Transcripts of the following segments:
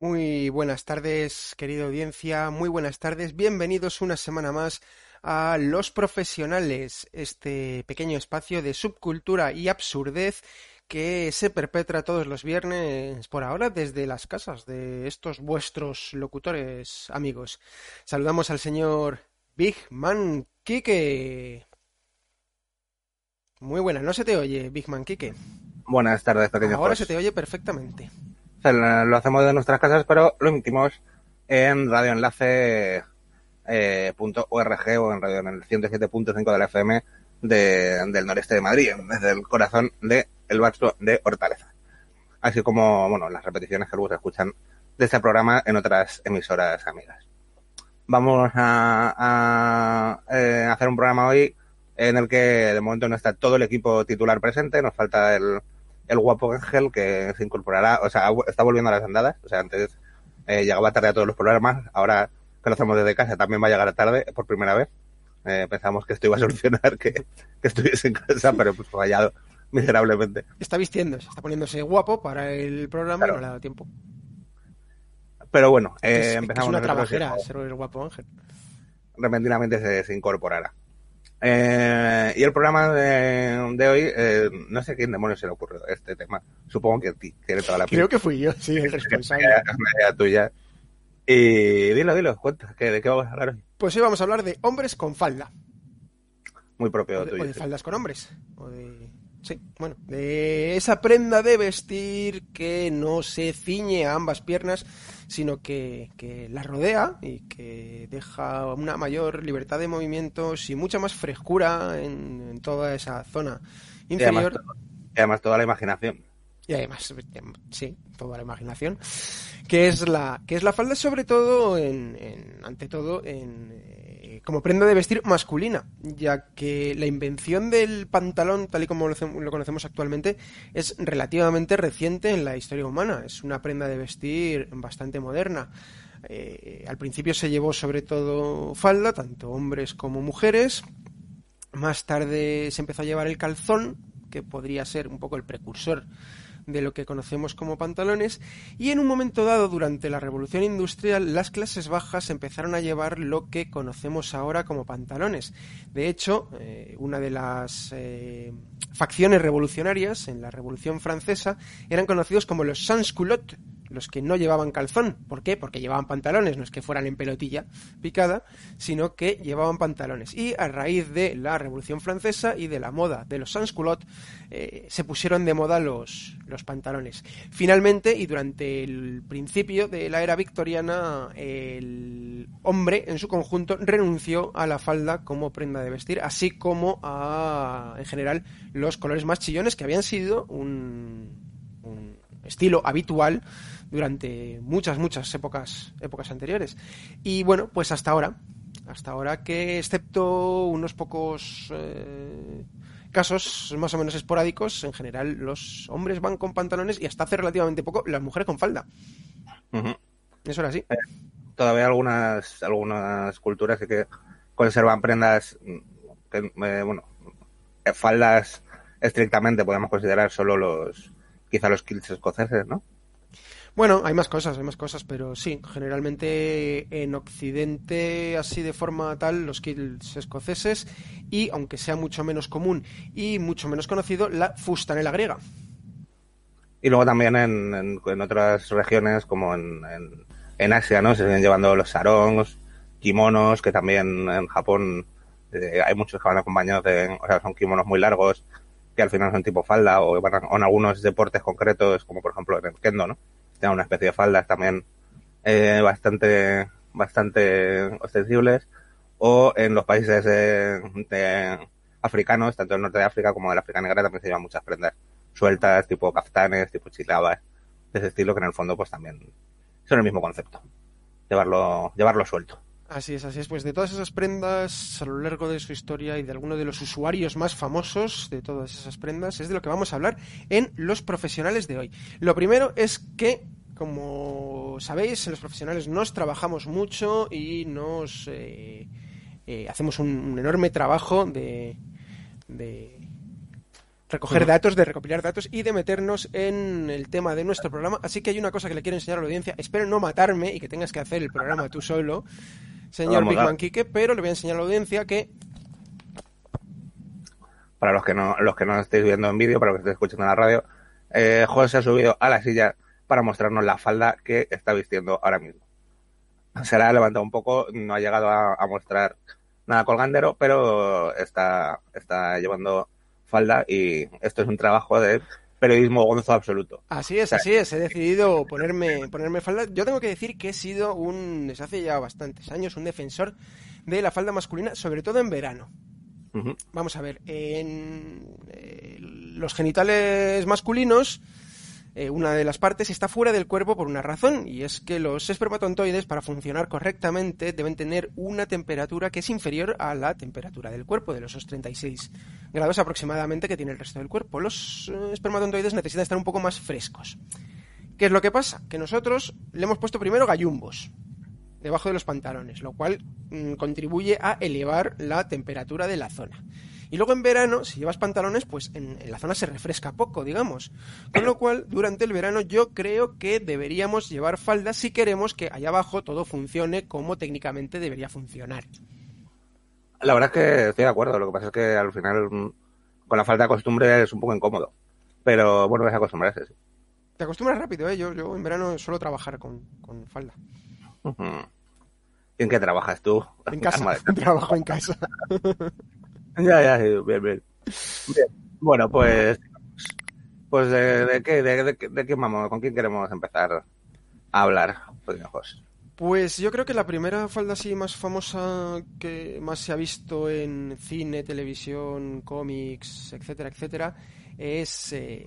Buenas tardes, querida audiencia, muy buenas tardes, bienvenidos una semana más a Los Profesionales, este pequeño espacio de subcultura y absurdez que se perpetra todos los viernes por ahora desde las casas de estos vuestros locutores amigos. Saludamos al señor Big Man Kike. Muy buena, no se te oye, Big Man Kike. Buenas tardes, pequeño Ahora se te oye perfectamente lo hacemos de nuestras casas, pero lo emitimos en radioenlace.org eh, o en radio en el 107.5 de la FM del noreste de Madrid, desde el corazón del el Baxo de Hortaleza. Así como, bueno, las repeticiones que luego se escuchan de este programa en otras emisoras amigas. Vamos a, eh, hacer un programa hoy en el que de momento no está todo el equipo titular presente, nos falta el, el guapo Ángel que se incorporará, o sea, está volviendo a las andadas, o sea, antes eh, llegaba tarde a todos los programas, ahora que lo hacemos desde casa también va a llegar tarde por primera vez. Eh, pensamos que esto iba a solucionar que, que estuviese en casa, pero pues fallado, miserablemente. Está vistiendo, se está poniéndose guapo para el programa y no le ha dado tiempo. Pero bueno, eh, es, empezamos. es una trabajera ser el guapo Ángel. repentinamente se, se incorporará. Eh, y el programa de, de hoy, eh, no sé quién demonios se le ocurrió este tema. Supongo que a ti, que toda la Creo que fui yo, sí, el responsable. idea tuya. Y dilo, dilo, cuenta, ¿de qué vamos a hablar hoy? Pues hoy vamos a hablar de hombres con falda. Muy O propio de, tuyo. o de faldas con hombres. O de. Sí, bueno, de esa prenda de vestir que no se ciñe a ambas piernas, sino que, que la rodea y que deja una mayor libertad de movimientos y mucha más frescura en, en toda esa zona Y además, inferior. y además toda la imaginación. Y además, sí, toda la imaginación, que es la, que es la falda sobre todo, en, en- ante todo, en, como prenda de vestir masculina, ya que la invención del pantalón, tal y como lo conocemos actualmente, es relativamente reciente en la historia humana. Es una prenda de vestir bastante moderna. Eh, al principio se llevó sobre todo falda, tanto hombres como mujeres. Más tarde se empezó a llevar el calzón, que podría ser un poco el precursor de lo que conocemos como pantalones, y en un momento dado, durante la revolución industrial, las clases bajas empezaron a llevar lo que conocemos ahora como pantalones. De hecho, eh, una de las eh, facciones revolucionarias en la Revolución Francesa eran conocidos como los sans-culottes, los que no llevaban calzón. ¿Por qué? Porque llevaban pantalones, no es que fueran en pelotilla picada, sino que llevaban pantalones. Y a raíz de la Revolución Francesa y de la moda de los sans-culottes, eh, se pusieron de moda los, los pantalones. Finalmente, y durante el principio de la era victoriana, el hombre en su conjunto renunció a la falda como prenda de vestir, así como a, en general, los colores más chillones que habían sido un, un estilo habitual durante muchas, muchas épocas, épocas anteriores. Y bueno, pues hasta ahora, hasta ahora que excepto unos pocos eh, casos más o menos esporádicos, en general los hombres van con pantalones y hasta hace relativamente poco las mujeres con falda. Eso era así. Todavía algunas, algunas culturas que conservan prendas mm, que, eh, bueno, eh, faldas estrictamente podemos considerar solo los, quizá los kilts escoceses, ¿no? Bueno, hay más cosas, hay más cosas, pero sí, generalmente en Occidente, así de forma tal, los kills escoceses y, aunque sea mucho menos común y mucho menos conocido, la fustanela griega. Y luego también en, en, otras regiones como en, Asia, ¿no? Se siguen llevando los sarongs, kimonos, que también en Japón eh, hay muchos que van acompañados de, o sea, son kimonos muy largos, que al final son tipo falda, o, van en algunos deportes concretos, como por ejemplo en el kendo, ¿no? Tienen una especie de faldas también eh, bastante, bastante ostensibles, o en los países eh, africanos, tanto del norte de África como del África Negra, también se llevan muchas prendas sueltas, tipo kaftanes, tipo chilabas, de ese estilo que en el fondo pues también son el mismo concepto. Llevarlo, llevarlo suelto. Así es, así es. Pues de todas esas prendas a lo largo de su historia y de alguno de los usuarios más famosos de todas esas prendas es de lo que vamos a hablar en los profesionales de hoy. Lo primero es que, como sabéis, en los profesionales nos trabajamos mucho y nos eh, eh, hacemos un, un enorme trabajo de, de recoger datos, de recopilar datos y de meternos en el tema de nuestro programa. Así que hay una cosa que le quiero enseñar a la audiencia. Espero no matarme y que tengas que hacer el programa tú solo, señor Big. Man Quique, pero le voy a enseñar a la audiencia que Para los que no, los que no estéis viendo en vídeo, para los que estéis escuchando en la radio, eh, José se ha subido a la silla para mostrarnos la falda que está vistiendo ahora mismo. Se la ha levantado un poco, no ha llegado a, a mostrar nada colgandero, pero está, está llevando falda y esto es un trabajo de periodismo gonzo absoluto. así es, así es, he decidido ponerme, ponerme falda. Yo tengo que decir que he sido un, desde hace ya bastantes años, un defensor de la falda masculina, sobre todo en verano. Vamos a ver, en eh, los genitales masculinos, eh, una de las partes está fuera del cuerpo por una razón, y es que los espermatozoides, para funcionar correctamente, deben tener una temperatura que es inferior a la temperatura del cuerpo, de los 36 grados aproximadamente que tiene el resto del cuerpo. Los eh, espermatozoides necesitan estar un poco más frescos. ¿Qué es lo que pasa? Que nosotros le hemos puesto primero gallumbos debajo de los pantalones, lo cual mm, contribuye a elevar la temperatura de la zona. Y luego en verano, si llevas pantalones, pues en, en, la zona se refresca poco, digamos. Con lo cual, durante el verano yo creo que deberíamos llevar faldas si queremos que allá abajo todo funcione como técnicamente debería funcionar. La verdad es que estoy de acuerdo, lo que pasa es que al final mm, con la falta de costumbre es un poco incómodo. Pero bueno, es acostumbrarse, sí. Te acostumbras rápido, ¿eh? Yo, yo en verano suelo trabajar con, con falda. Uh -huh. ¿Y en qué trabajas tú? En casa, trabajo en casa. ya, ya, sí, bien, bien, bien. Bueno, pues, pues de, qué, de, de, de, qué vamos, con quién queremos empezar a hablar, pues. Pues yo creo que la primera falda así más famosa que más se ha visto en cine, televisión, cómics, etcétera, etcétera, es eh,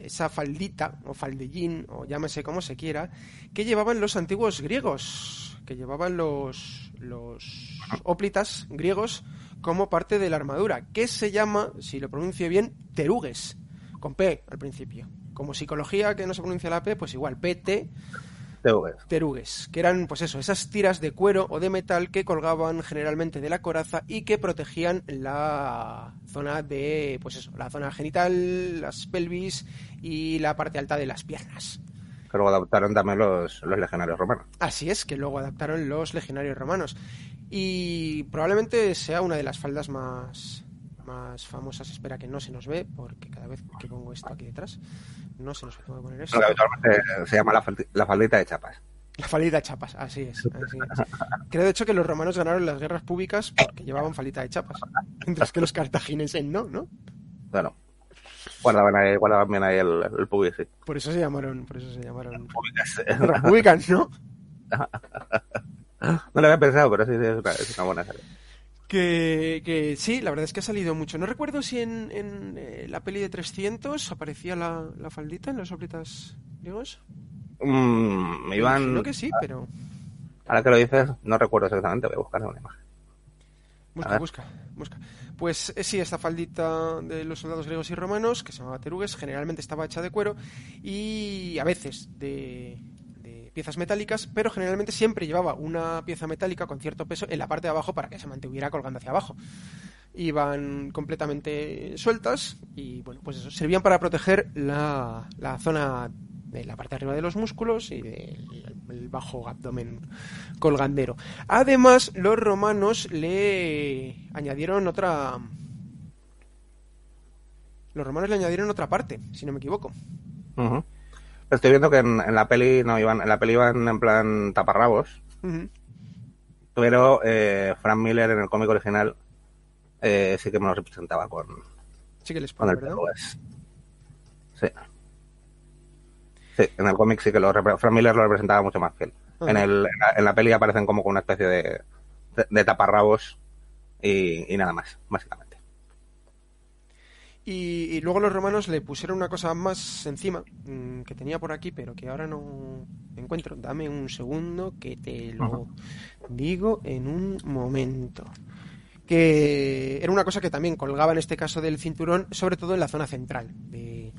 esa faldita o faldellín o llámese como se quiera que llevaban los antiguos griegos, que llevaban los los óplitas griegos como parte de la armadura, que se llama, si lo pronuncio bien, teruges, con P al principio. Como psicología que no se pronuncia la P, pues igual, PT Terugues. Terugues, que eran, pues eso, esas tiras de cuero o de metal que colgaban generalmente de la coraza y que protegían la zona de, pues eso, la zona genital, las pelvis y la parte alta de las piernas. Que luego adaptaron también los, los legionarios romanos. Así es, que luego adaptaron los legionarios romanos. Y probablemente sea una de las faldas más, más famosas. Espera que no se nos ve, porque cada vez que pongo esto aquí detrás, no se nos ve. Tengo que poner esto. Habitualmente se llama la, la faldita de chapas. La faldita de chapas, así es, así es. Creo de hecho que los romanos ganaron las guerras públicas porque llevaban faldita de chapas, mientras que los cartagineses no, ¿no? Bueno, guardaban ahí, guardaban bien ahí el, el pubis, sí. Por eso se llamaron, por eso se llamaron Públicas. guerras públicas, ¿no? No lo había pensado, pero sí, sí es, una, buena serie. Que, que, sí, la verdad es que ha salido mucho. No recuerdo si en, en eh, la peli de 300 aparecía la, la faldita en los óplitas griegos. Mm, iban... Creo que sí, pero... Ahora que lo dices, no recuerdo exactamente, voy a buscar una imagen. Busca, busca, busca. Pues eh, sí, esta faldita de los soldados griegos y romanos, que se llamaba terugues, generalmente estaba hecha de cuero y a veces de, piezas metálicas, pero generalmente siempre llevaba una pieza metálica con cierto peso en la parte de abajo para que se mantuviera colgando hacia abajo. Iban completamente sueltas y, bueno, pues eso, servían para proteger la, la zona de la parte de arriba de los músculos y del bajo abdomen colgandero. Además, los romanos le añadieron otra. Los romanos le añadieron otra parte, si no me equivoco. Estoy viendo que en, en, la peli no iban, en la peli iban en plan taparrabos. Uh -huh. Pero eh, Frank Miller en el cómic original eh, sí que me lo representaba con. Sí que les pone, con el. Sí. Sí, en el cómic sí que lo Frank Miller lo representaba mucho más fiel. Uh -huh. en, el, en, la, en, la, peli aparecen como con una especie de, de, de taparrabos y, y, nada más, básicamente. Y, y, luego los romanos le pusieron una cosa más encima mmm, que tenía por aquí, pero que ahora no encuentro. Dame un segundo que te lo digo en un momento. Que era una cosa que también colgaba en este caso del cinturón, sobre todo en la zona central de,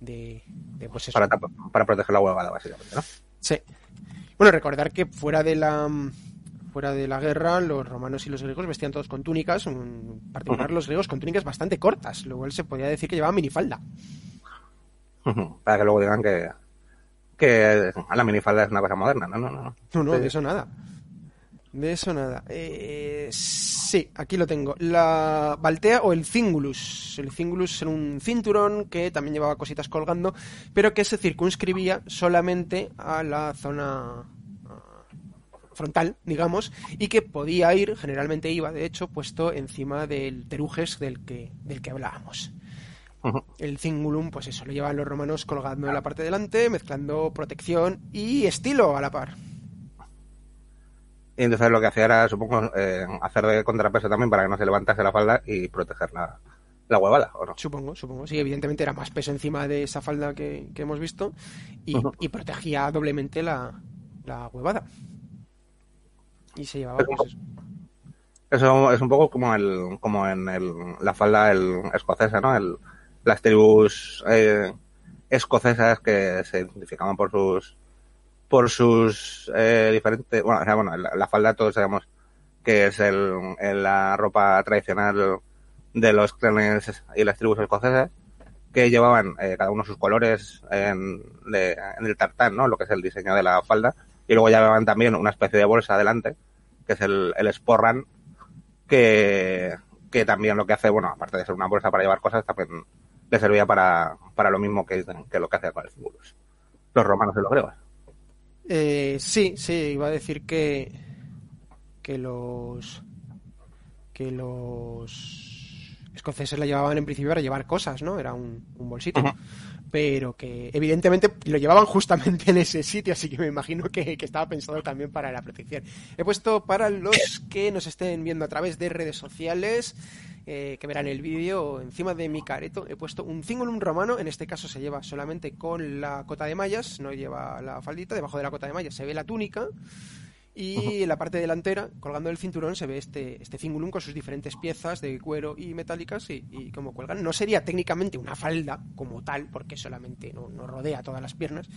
de, de pues eso. Para, para, proteger la huevada, básicamente, ¿no? Sí. Bueno, recordar que fuera de la fuera de la guerra, los romanos y los griegos vestían todos con túnicas, en particular los griegos con túnicas bastante cortas, lo cual se podía decir que llevaban minifalda. Para que luego digan que, que la minifalda es una cosa moderna, no, no, no. No, no, de eso nada. De eso nada. Eh, sí, aquí lo tengo. La baltea o el cingulus. El cingulus era un cinturón que también llevaba cositas colgando, pero que se circunscribía solamente a la zona ah, frontal, digamos, y que podía ir, generalmente iba, de hecho, puesto encima del terujes del que, del que hablábamos. Uh -huh. El cingulum, pues eso, lo llevaban los romanos colgando en la parte delante, mezclando protección y estilo a la par. Y entonces lo que hacía era, supongo, eh, hacer de contrapeso también para que no se levantase la falda y proteger la, la huevada, ¿o no? Supongo, supongo. Sí, evidentemente era más peso encima de esa falda que, que hemos visto y, uh -huh. y, protegía doblemente la, la huevada. Y se llevaba pues, eso. Eso es un poco como el como en el, la falda el, escocesa, ¿no? El, las tribus eh, escocesas que se identificaban por sus por sus eh, diferentes bueno, o sea, bueno la, la, falda todos sabemos que es el, el, la ropa tradicional de los clanes y las tribus escocesas que llevaban eh, cada uno sus colores en, en, el tartán, ¿no? Lo que es el diseño de la falda. Y luego llevaban también una especie de bolsa adelante, que es el, el sporran, que, que también lo que hace, bueno, aparte de ser una bolsa para llevar cosas, también le servía para, para lo mismo que, que lo que hacían con los símbolos. Los romanos y los griegos. Eh, sí, sí, iba a decir que, que los que los escoceses la llevaban en principio para llevar cosas, ¿no? Era un, un bolsito. Uh -huh. Pero que evidentemente lo llevaban justamente en ese sitio, así que me imagino que, estaba pensado también para la protección. He puesto para los que nos estén viendo a través de redes sociales, eh, que verán el vídeo, encima de mi careto he puesto un cingulum romano, en este caso se lleva solamente con la cota de mallas, no lleva la faldita, debajo de la cota de mallas se ve la túnica, y en la parte delantera, colgando del cinturón, se ve este, este cingulum con sus diferentes piezas de cuero y metálicas y, y como cuelgan. No sería técnicamente una falda como tal, porque solamente no, no, rodea todas las piernas,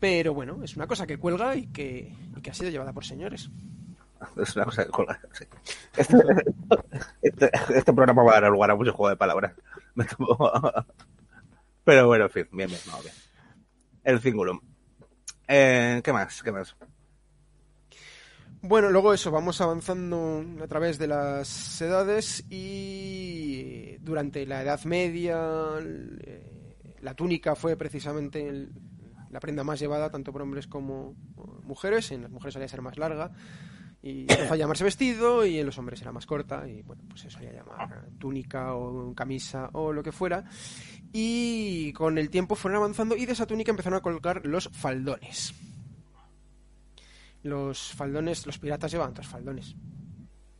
pero bueno, es una cosa que cuelga y que, y que ha sido llevada por señores. Es una cosa que cuelga, sí. Este, este, este, programa va a dar lugar a mucho juego de palabras. Pero bueno, en fin, bien, bien, no, bien. El cingulum. Eh, ¿Qué más? ¿Qué más? Bueno, luego eso, vamos avanzando a través de las edades y durante la Edad Media la túnica fue precisamente el, la prenda más llevada tanto por hombres como mujeres. En las mujeres solía ser más larga y a llamarse vestido y en los hombres era más corta y bueno, pues se solía llamar túnica o camisa o lo que fuera. Y con el tiempo fueron avanzando y de esa túnica empezaron a colgar los faldones los faldones, los piratas llevaban dos faldones.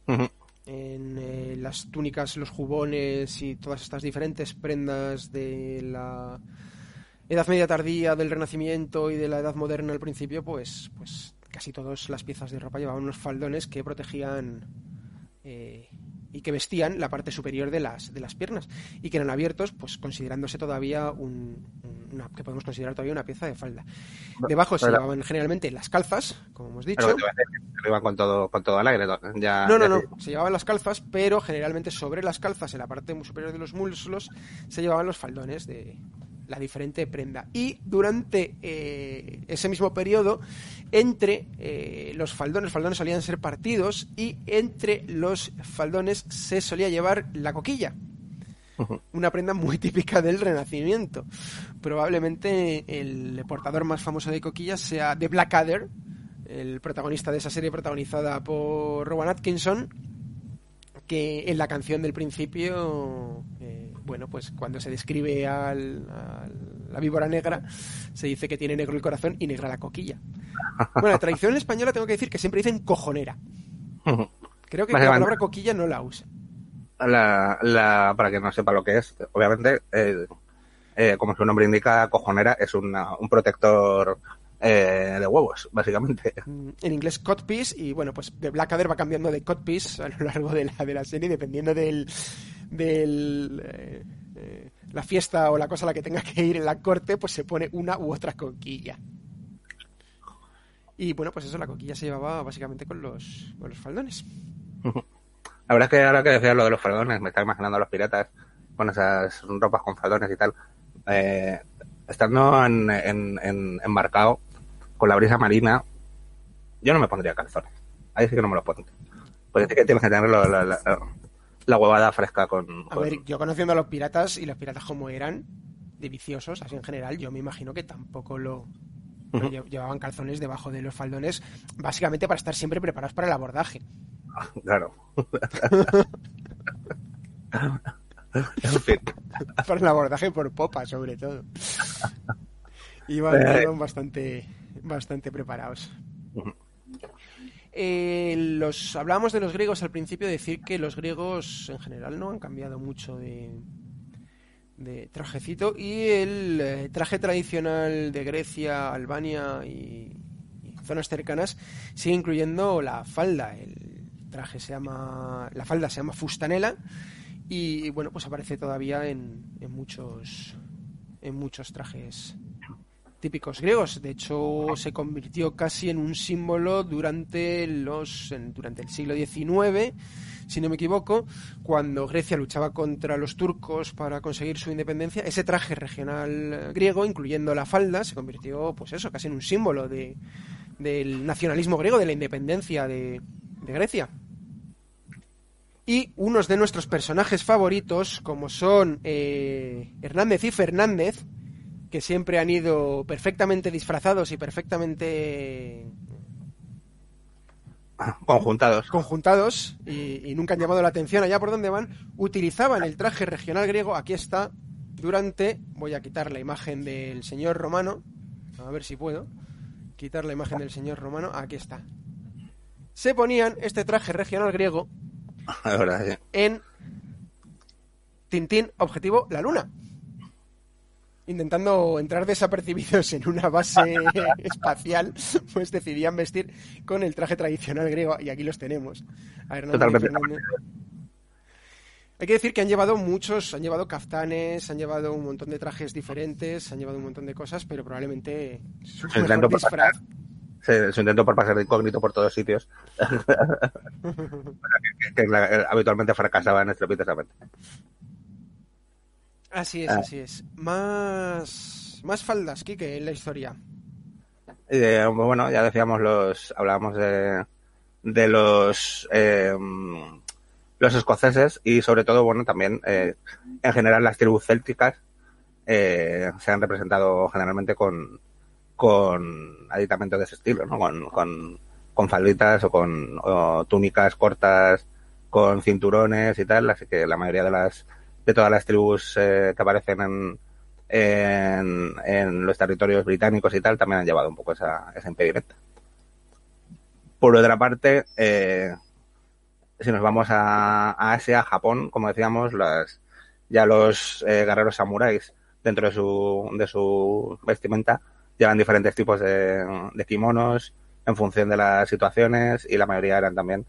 Uh -huh. En eh, las túnicas, los jubones y todas estas diferentes prendas de la Edad Media tardía, del Renacimiento y de la Edad Moderna al principio, pues, pues casi todas las piezas de ropa llevaban unos faldones que protegían eh, y que vestían la parte superior de las, de las piernas y que eran abiertos, pues considerándose todavía un, una, que podemos considerar todavía una pieza de falda. Debajo se llevaban generalmente las calzas, como hemos dicho. Pero iban con todo, con todo. Ya, no, no, no. Se llevaban las calzas, pero generalmente sobre las calzas, en la parte superior de los muslos, se llevaban los faldones de la diferente prenda. Y durante eh, ese mismo periodo, entre eh, los faldones, los faldones solían ser partidos y entre los faldones se solía llevar la coquilla una prenda muy típica del Renacimiento. Probablemente el portador más famoso de coquillas sea The Blackadder, el protagonista de esa serie protagonizada por Rowan Atkinson, que en la canción del principio, eh, bueno, pues cuando se describe al, a la víbora negra, se dice que tiene negro el corazón y negra la coquilla. Bueno, la tradición española tengo que decir que siempre dicen cojonera. Creo que la palabra coquilla no la usa la, la, para que no sepa lo que es, obviamente, eh, eh, como su nombre indica, cojonera es una, un protector eh, de huevos, básicamente. En inglés codpiece y bueno, pues de Blackadder va cambiando de codpiece a lo largo de la, de la serie dependiendo del, del eh, eh, la fiesta o la cosa a la que tenga que ir en la corte, pues se pone una u otra coquilla. Y bueno, pues eso, la coquilla se llevaba básicamente con los, con los faldones. La verdad es que ahora que decías lo de los faldones, me está imaginando a los piratas con esas ropas con faldones y tal. Eh, estando en, en, en, embarcado con la brisa marina, yo no me pondría calzones. Ahí sí que no me los pongo. Pues es que tienes que tener la, la, la, la huevada fresca con, con, A ver, yo conociendo a los piratas y los piratas como eran, de viciosos, así en general, yo me imagino que tampoco lo, uh -huh. llevaban calzones debajo de los faldones, básicamente para estar siempre preparados para el abordaje. Claro. en fin. Para el abordaje por popa, sobre todo. Iban, eh. iban bastante, bastante preparados. Eh, los hablábamos de los griegos al principio, decir que los griegos en general no han cambiado mucho de, de trajecito y el eh, traje tradicional de Grecia, Albania y, y, zonas cercanas sigue incluyendo la falda, el traje se llama, la falda se llama fustanela y bueno, pues aparece todavía en, en muchos en muchos trajes típicos griegos. De hecho, se convirtió casi en un símbolo durante los durante el siglo XIX, si no me equivoco, cuando Grecia luchaba contra los turcos para conseguir su independencia. Ese traje regional griego, incluyendo la falda, se convirtió, pues eso, casi en un símbolo de, del nacionalismo griego, de la independencia de, de Grecia. Y unos de nuestros personajes favoritos, como son eh, Hernández y Fernández, que siempre han ido perfectamente disfrazados y perfectamente conjuntados, conjuntados y, nunca han llamado la atención allá por donde van, utilizaban el traje regional griego, aquí está, durante, voy a quitar la imagen del señor romano, a ver si puedo, quitar la imagen del señor romano, aquí está. Se ponían este traje regional griego en Tintín Objetivo La Luna intentando entrar desapercibidos en una base espacial, pues decidían vestir con el traje tradicional griego y aquí los tenemos. Totalmente. Hay que decir que han llevado muchos, han llevado kaftanes, han llevado un montón de trajes diferentes, han llevado un montón de cosas, pero probablemente su, intento disfraz... su intento por pasar de incógnito por todos sitios, que, habitualmente fracasaba en estrepitosamente. Así es, ah. así es. Más, más faldas, Kike, en la historia. Eh, bueno, ya decíamos los, hablábamos de, de los, eh, los escoceses y sobre todo, bueno, también eh, en general las tribus célticas se han representado generalmente con, con aditamentos de ese estilo, ¿no? Con, con, con falditas o con túnicas cortas, con cinturones y tal, así que la mayoría de las de todas las tribus eh, que aparecen en, en, los territorios británicos y tal, también han llevado un poco esa, esa impedimenta. Por otra parte, eh, si nos vamos a, Asia, Japón, como decíamos, las, ya los eh, guerreros samuráis dentro de su, de su vestimenta llevan diferentes tipos de, de kimonos en función de las situaciones y la mayoría eran también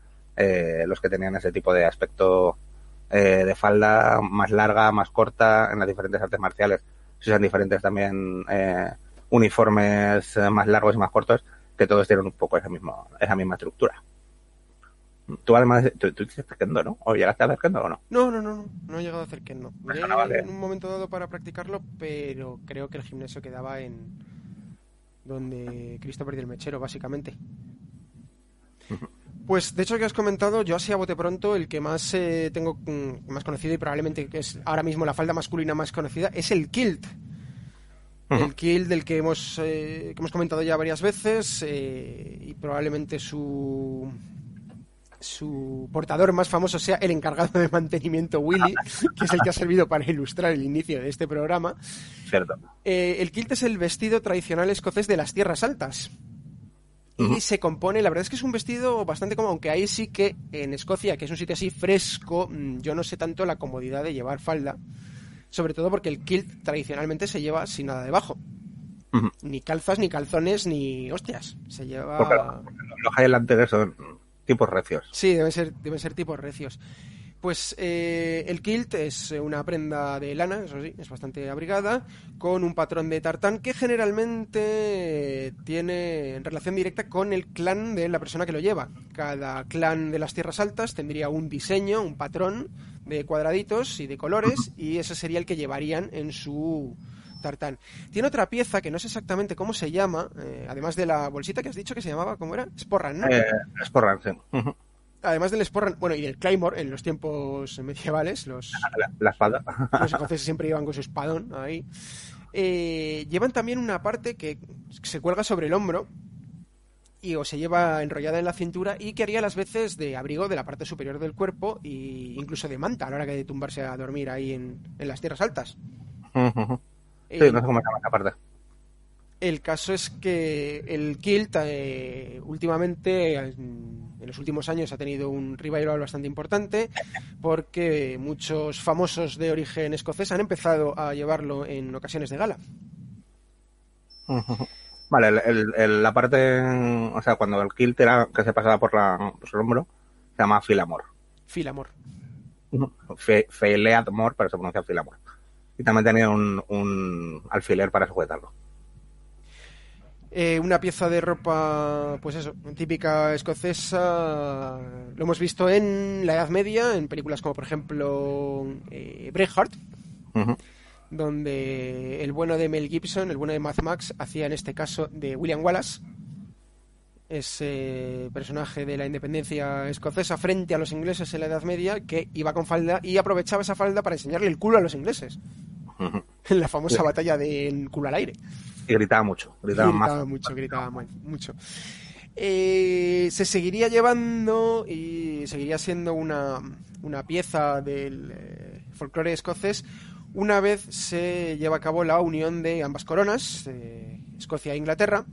los que tenían ese tipo de aspecto eh, de falda más larga, más corta, en las diferentes artes marciales. Se usan diferentes también eh, uniformes eh, más largos y más cortos, que todos tienen un poco esa, mismo, esa misma estructura. Tú además, tú, tú hiciste kendo, ¿no? ¿O llegaste a hacer kendo o no? No, no, no, no, he llegado a hacer kendo. en un momento dado para practicarlo, pero creo que el gimnasio quedaba en donde Cristo perdió el mechero, básicamente. Pues de hecho que has comentado, yo así a bote pronto, el que más eh, tengo mm, más conocido y probablemente que es ahora mismo la falda masculina más conocida es el kilt. El kilt del que hemos, eh, que hemos comentado ya varias veces eh, y probablemente su su portador más famoso sea el encargado de mantenimiento Willy, que es el que ha servido para ilustrar el inicio de este programa. Cierto. el kilt es el vestido tradicional escocés de las tierras altas y se compone, la verdad es que es un vestido bastante cómodo, aunque ahí sí que en Escocia, que es un sitio así fresco, mm, yo no sé tanto la comodidad de llevar falda, sobre todo porque el kilt tradicionalmente se lleva sin nada debajo. Ni calzas, ni calzones, ni hostias. Se lleva... los Highlanders son tipos recios. Sí, deben ser, deben ser tipos recios. Pues eh, el kilt es una prenda de lana, eso sí, es bastante abrigada, con un patrón de tartán que generalmente tiene relación directa con el clan de la persona que lo lleva. Cada clan de las tierras altas tendría un diseño, un patrón de cuadraditos y de colores, y ese sería el que llevarían en su tartán. Tiene otra pieza que no sé exactamente cómo se llama, eh, además de la bolsita que has dicho que se llamaba, ¿cómo era? Sporran, ¿no? Eh, sporran, sí además del Sporran, bueno, y del Claymore en los tiempos medievales, los, la, espada. los escoceses siempre iban con su espadón ahí. Eh, llevan también una parte que se cuelga sobre el hombro y o se lleva enrollada en la cintura y que haría las veces de abrigo de la parte superior del cuerpo e incluso de manta a la hora que de tumbarse a dormir ahí en, las tierras altas. Sí, no sé cómo se llama esa parte. El caso es que el kilt eh, últimamente, en, los últimos años, ha tenido un revival bastante importante porque muchos famosos de origen escocés han empezado a llevarlo en ocasiones de gala. Vale, la parte, o sea, cuando el kilt era que se pasaba por, la, por el hombro, se llama filamor. Filamor. Fe, pero se pronuncia filamor. Y también tenía un alfiler para sujetarlo. Eh, una pieza de ropa, pues eso, típica escocesa. Lo hemos visto en la Edad Media, en películas como por ejemplo eh, Braveheart, donde el bueno de Mel Gibson, el bueno de Mad Max, hacía en este caso de William Wallace, ese personaje de la independencia escocesa frente a los ingleses en la Edad Media, que iba con falda y aprovechaba esa falda para enseñarle el culo a los ingleses, Ujú. En la famosa Sí. batalla del culo al aire. Y gritaba mucho, gritaba gritaba más. mucho, gritaba mu- mucho. Eh, se seguiría llevando y seguiría siendo una, una pieza del eh, folclore escocés una vez se lleva a cabo la unión de ambas coronas, eh, Escocia e Inglaterra,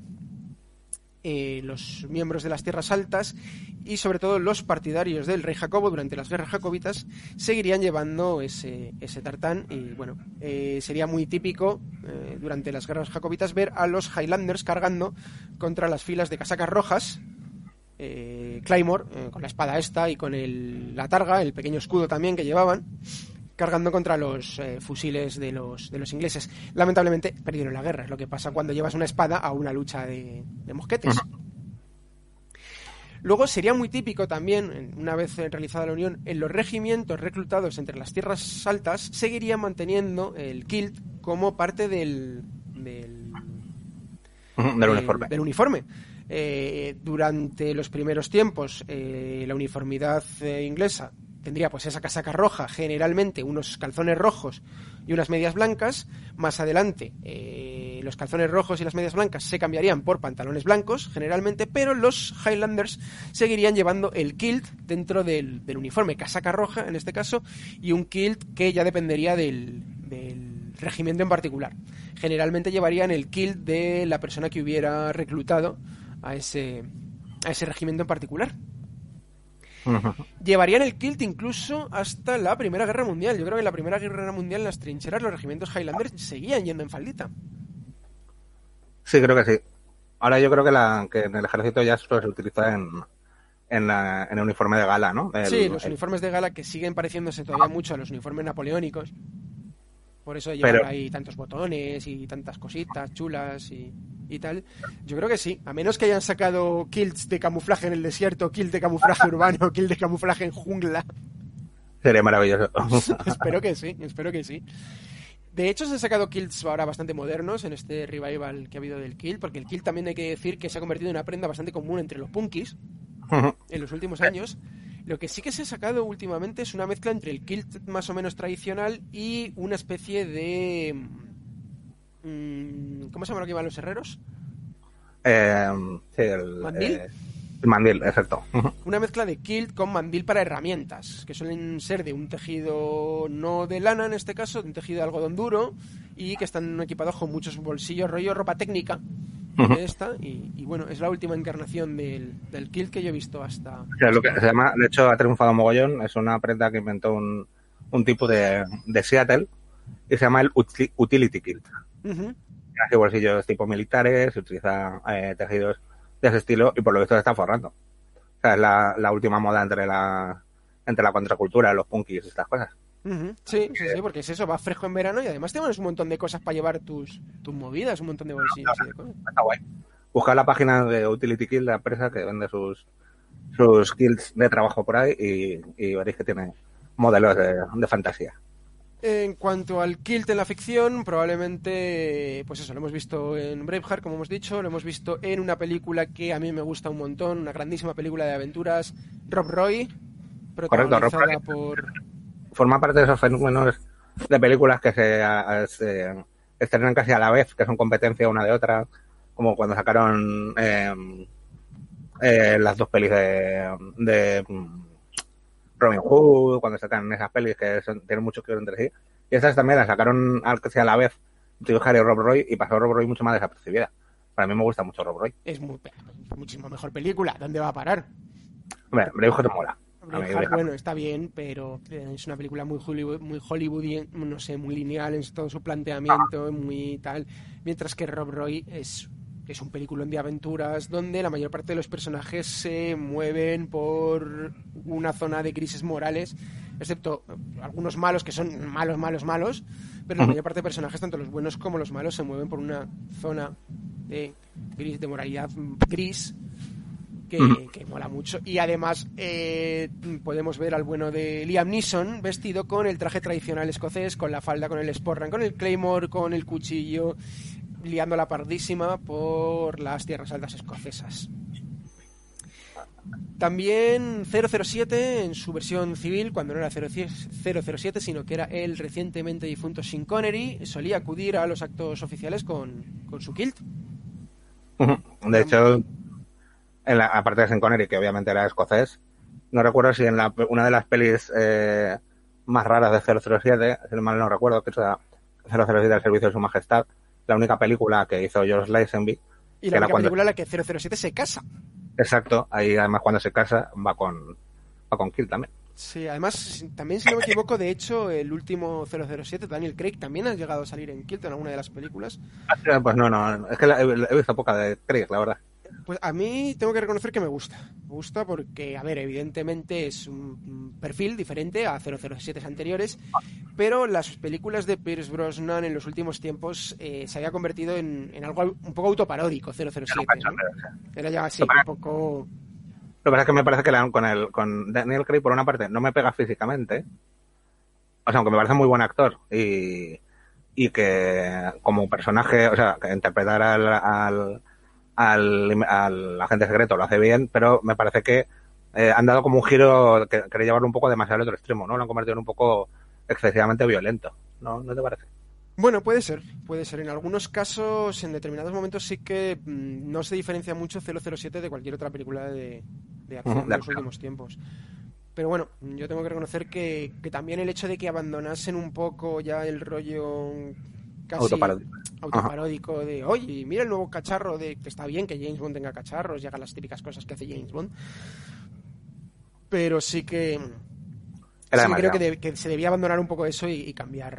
eh, los miembros de las tierras altas y sobre todo los partidarios del rey Jacobo durante las guerras jacobitas seguirían llevando ese, ese tartán y bueno, eh, sería muy típico eh, durante las guerras jacobitas ver a los Highlanders cargando contra las filas de casacas rojas. Eh, Claymore, con la espada esta y con el, la targa, el pequeño escudo también que llevaban, cargando contra los eh, fusiles de los, de los ingleses. Lamentablemente perdieron la guerra, es lo que pasa cuando llevas una espada a una lucha de, de mosquetes. Luego sería muy típico también, una vez eh, realizada la unión, en los regimientos reclutados entre las tierras altas seguirían manteniendo el kilt como parte del, del, del- uniforme. del uniforme. Eh, durante los primeros tiempos, eh, la uniformidad eh, inglesa tendría pues esa casaca roja, generalmente unos calzones rojos y unas medias blancas. Más adelante, eh, los calzones rojos y las medias blancas se cambiarían por pantalones blancos, generalmente, pero los Highlanders seguirían llevando el kilt dentro del, uniforme, casaca roja en este caso, y un kilt que ya dependería del, del regimiento en particular. Generalmente llevarían el kilt de la persona que hubiera reclutado a ese, a ese regimiento en particular. Llevarían el kilt incluso hasta la Primera Guerra Mundial. Yo creo que en la Primera Guerra Mundial en las trincheras los regimientos Highlanders seguían yendo en faldita. Sí, creo que sí. Ahora yo creo que, la, que en el ejército ya esto se utiliza en, en, la- en el uniforme de gala, ¿no? El- sí, los el- uniformes de gala que siguen pareciéndose todavía mucho a los uniformes napoleónicos. Por eso llevan Pero- ahí tantos botones y tantas cositas chulas y, y tal. Yo creo que sí. A menos que hayan sacado kilts de camuflaje en el desierto, kilt de camuflaje urbano, kilt de camuflaje en jungla. Sería maravilloso. espero que sí, espero que sí. De hecho, se han sacado kilts ahora bastante modernos en este revival que ha habido del kilt, porque el kilt también hay que decir que se ha convertido en una prenda bastante común entre los punkis en los últimos años. Lo que sí que se ha sacado últimamente es una mezcla entre el kilt más o menos tradicional y una especie de... mm, ¿Cómo se llama lo que llevan los herreros? Eh, el, ¿Mandil? eh, el mandil, exacto. Una mezcla de kilt con mandil para herramientas, que suelen ser de un tejido no de lana en este caso, de un tejido de algodón duro y que están equipados con muchos bolsillos, rollo ropa técnica de esta. Y, y bueno, es la última encarnación del, del kilt que yo he visto hasta... O sea, lo que se llama, de hecho, ha triunfado mogollón. Es una prenda que inventó un, un tipo de, de Seattle y se llama el uti- Utility Kilt. Ujú. Hace bolsillos tipo militares, se utiliza eh, tejidos de ese estilo y por lo visto se está forrando. O sea, es la, la última moda entre la entre la contracultura, los punkis y estas cosas. Sí, sí, sí, porque es eso, va fresco en verano y además tienes un montón de cosas para llevar tus, tus movidas, un montón de bolsillos y de cosas. Está guay. Buscar la página de Utility Kilt, la empresa que vende sus sus kilts de trabajo por ahí y, y veréis que tiene modelos de, de fantasía. En cuanto al kilt en la ficción, probablemente, pues eso, lo hemos visto en Braveheart, como hemos dicho, lo hemos visto en una película que a mí me gusta un montón, una grandísima película de aventuras, Rob Roy, Correcto, Rob protagonizada Roy. por... Forma parte de esos fenómenos de películas que se, se estrenan casi a la vez, que son competencia una de otra, como cuando sacaron eh, eh, las dos pelis de, de Robin Hood, cuando sacan esas pelis que son- tienen mucho que ver entre sí. Y esas también las sacaron al- casi a la vez, Tío Harry y Rob Roy, y pasó Rob Roy mucho más desapercibida. Para mí me gusta mucho Rob Roy. Es muy, muchísimo mejor película, ¿dónde va a parar? Hombre, Braveheart mola. A mí Braveheart, bueno, está bien, pero eh, es una película muy Hollywood, muy hollywoodien, no sé, muy lineal en todo su planteamiento, muy tal. Mientras que Rob Roy es, es un peliculón de aventuras donde la mayor parte de los personajes se mueven por una zona de crisis morales, excepto eh, algunos malos que son malos, malos, malos, pero la mayor parte de personajes, tanto los buenos como los malos, se mueven por una zona de, gris, de moralidad gris que mola mucho. Y además eh, podemos ver al bueno de Liam Neeson vestido con el traje tradicional escocés, con la falda, con el sporran, con el claymore, con el cuchillo, liando la pardísima por las tierras altas escocesas. También 007 en su versión civil, cuando no era 007, sino que era el recientemente difunto Sean Connery, solía acudir a los actos oficiales con, con su kilt. De hecho, en la, aparte de Sean Connery, que obviamente era escocés, no recuerdo si en la, una de las pelis eh, más raras de 007, si mal no recuerdo, que es la 007 al servicio de su majestad, la única película que hizo George Lazenby, Y la única cuando- película en la que 007 se casa. exacto, ahí además cuando se casa va con, va con Kill también. Sí, además, también si no me equivoco, de hecho, el último 007, Daniel Craig, también ha llegado a salir en Kilt en alguna de las películas. Eh, Pues no, no, es que la- he visto poca de Craig, la verdad. Pues a mí tengo que reconocer que me gusta. Me gusta porque, a ver, evidentemente es un perfil diferente a 007 anteriores, pero las películas de Pierce Brosnan en los últimos tiempos eh, se había convertido en, en algo un poco autoparódico, 007. ¿no? Era ya así, un poco... Lo que pasa es que me parece que la- con, el, con Daniel Craig, por una parte, no me pega físicamente. O sea, aunque me parece muy buen actor y, y que como personaje, o sea, que interpretar al, al, al, al agente secreto lo hace bien, pero me parece que eh, han dado como un giro que quería llevarlo un poco demasiado al otro extremo, ¿no? Lo han convertido en un poco excesivamente violento, ¿no? ¿No te parece? Bueno, puede ser, puede ser. En algunos casos, en determinados momentos sí que mm, no se diferencia mucho 007 de cualquier otra película de, de acción de de los acción. últimos tiempos. Pero bueno, yo tengo que reconocer que, que también el hecho de que abandonasen un poco ya el rollo casi Autoparódico. autoparódico de, oye, mira el nuevo cacharro de que está bien que James Bond tenga cacharros y haga las típicas cosas que hace James Bond. Pero sí que sí creo que, de- que se debía abandonar un poco eso y, y cambiar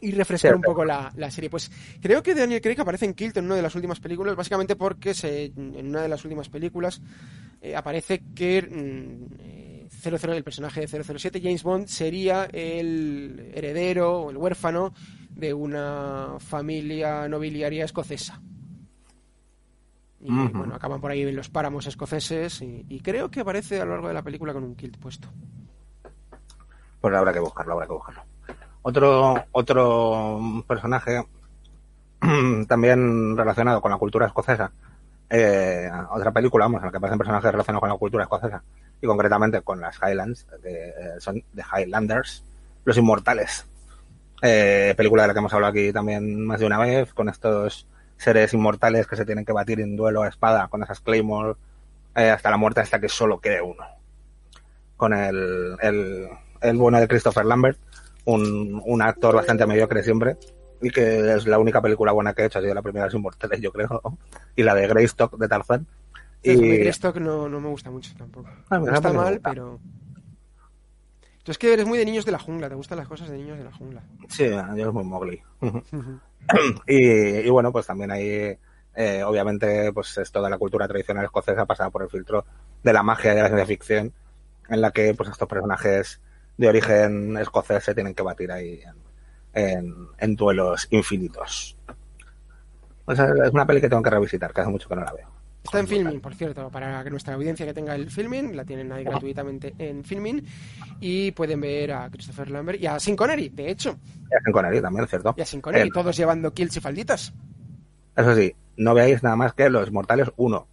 y refrescar Sí, un poco la, la serie. Pues creo que Daniel Craig aparece en Kilt en una de las últimas películas, básicamente porque se, en una de las últimas películas eh, aparece que mm, 00, el personaje de 007, James Bond, sería el heredero o el huérfano de una familia nobiliaria escocesa. Y bueno, acaban por ahí en los páramos escoceses y, y creo que aparece a lo largo de la película con un kilt puesto. Pues habrá que buscarlo, habrá que buscarlo. Otro, otro personaje también relacionado con la cultura escocesa, eh, otra película, vamos, en la que aparecen personajes relacionados con la cultura escocesa, y concretamente con las Highlands, que eh, son The Highlanders, Los Inmortales. Eh, película de la que hemos hablado aquí también más de una vez, con estos seres inmortales que se tienen que batir en duelo a espada, con esas Claymore, eh, hasta la muerte, hasta que solo quede uno. Con el, el, el bueno de Christopher Lambert, un, un actor bastante mediocre siempre, y que es la única película buena que he hecho, ha sido la primera de Inmortales, yo creo, y la de Greystock de Tarzán. Y... Y, Greystock no, no me gusta mucho tampoco. Ah, No está mal, pero... Tú es que eres muy de niños de la jungla, te gustan las cosas de niños de la jungla. sí, yo es muy Mowgli. y, y bueno, pues también ahí, eh, obviamente, pues es toda la cultura tradicional escocesa pasada por el filtro de la magia y de la ciencia ficción, en la que pues estos personajes de origen escocés se tienen que batir ahí en, en, en duelos infinitos. O sea, es una peli que tengo que revisitar, que hace mucho que no la veo. Está en Filmin, por cierto, para que nuestra audiencia que tenga el Filmin, la tienen ahí gratuitamente en Filmin y pueden ver a Christopher Lambert y a Sin Connery, de hecho, Y hacen con Connery también, ¿cierto? y a Sin Connery, Eh, todos llevando kilts y falditas. Eso sí, no veáis nada más que Los Mortales 1.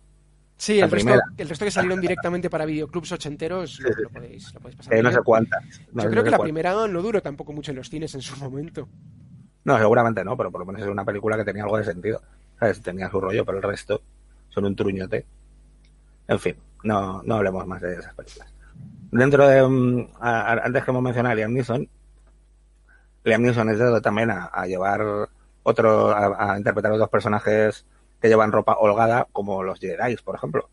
Sí, el resto, el resto que salieron directamente para videoclubs ochenteros lo, lo podéis, lo podéis pasar. Eh, no sé cuántas. No, Yo no creo sé que la cuántas. primera no duró tampoco mucho en los cines en su momento. No, seguramente no, pero por lo menos es una película que tenía algo de sentido. ¿Sabes? Tenía su rollo, pero el resto son un truñote. En fin, no, no hablemos más de esas películas. Dentro de. mm, a- antes que hemos mencionado a Liam Neeson, Liam Neeson es dedo también a, a llevar otro. A, a interpretar otros personajes que llevan ropa holgada, como los Jedi, por ejemplo.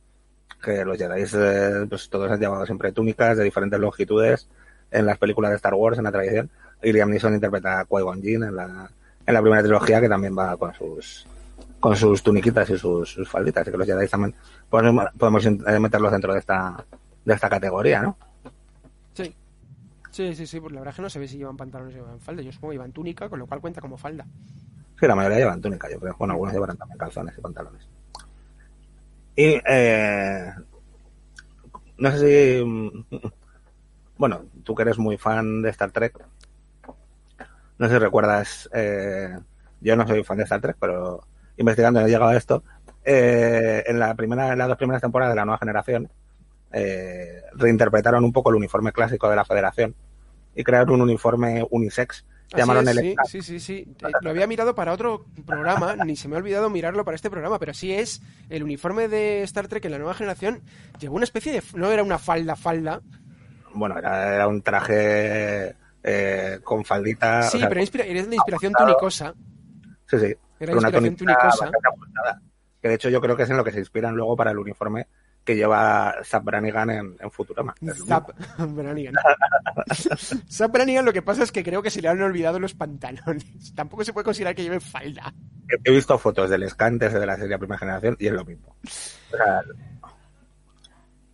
Que los Jedi, eh, pues todos han llevado siempre túnicas de diferentes longitudes en las películas de Star Wars, en la tradición. Y Liam Neeson interpreta a Qui-Gon Jinn en la, en la primera trilogía, que también va con sus con sus tuniquitas y sus, sus falditas. Y que los Jedi también podemos, podemos eh, meterlos dentro de esta de esta categoría, ¿no? Sí. Sí, sí, sí, pues la verdad es que no se ve si llevan pantalones o llevan falda. Yo supongo que llevan túnica, con lo cual cuenta como falda. Sí, la mayoría llevan túnica, yo creo. Bueno, algunos llevarán también calzones y pantalones. Y eh, no sé si. Bueno, tú que eres muy fan de Star Trek. No sé si recuerdas. Eh, yo no soy fan de Star Trek, pero investigando he llegado a esto. Eh, en la primera, en las dos primeras temporadas de la nueva generación, eh, reinterpretaron un poco el uniforme clásico de la Federación y crearon un uniforme unisex Llamaron el sí, sí, sí, sí. Eh, lo había mirado para otro programa, ni se me ha olvidado mirarlo para este programa, pero sí es el uniforme de Star Trek en la nueva generación. Llevó una especie de. No era una falda, falda. Bueno, era, un traje eh, con faldita. Sí, pero era de inspiración tunicosa. Sí, sí. Era inspiración tunicosa. Que de hecho yo creo que es en lo que se inspiran luego para el uniforme que lleva Zap Brannigan en, en Futurama. Zap Brannigan. Zap Brannigan lo que pasa es que creo que se le han olvidado los pantalones. Tampoco se puede considerar que lleve falda. He visto fotos del Scantes de la serie primera generación y es lo mismo. O sea,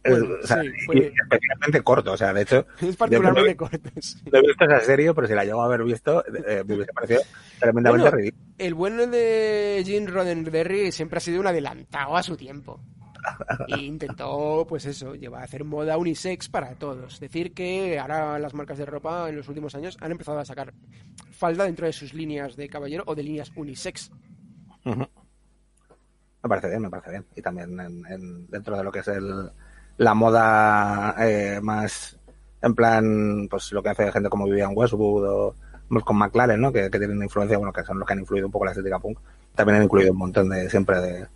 es, especialmente corto, o sea, de hecho. Es particularmente corto. No he visto esa serie, pero si la llego a haber visto, eh, me hubiese parecido tremendamente ridículo. El bueno de Gene Roddenberry siempre ha sido un adelantado a su tiempo. E intentó, pues eso, llevar a hacer moda unisex para todos. Decir, que ahora las marcas de ropa en los últimos años han empezado a sacar falda dentro de sus líneas de caballero o de líneas unisex. Me parece bien, me parece bien. Y también dentro de lo que es el, la moda eh, más en plan, pues lo que hace gente como Vivian Westwood o con McLaren, ¿no? Que, que, tienen influencia, bueno, que son los que han influido un poco la estética punk. También han incluido un montón de, siempre de,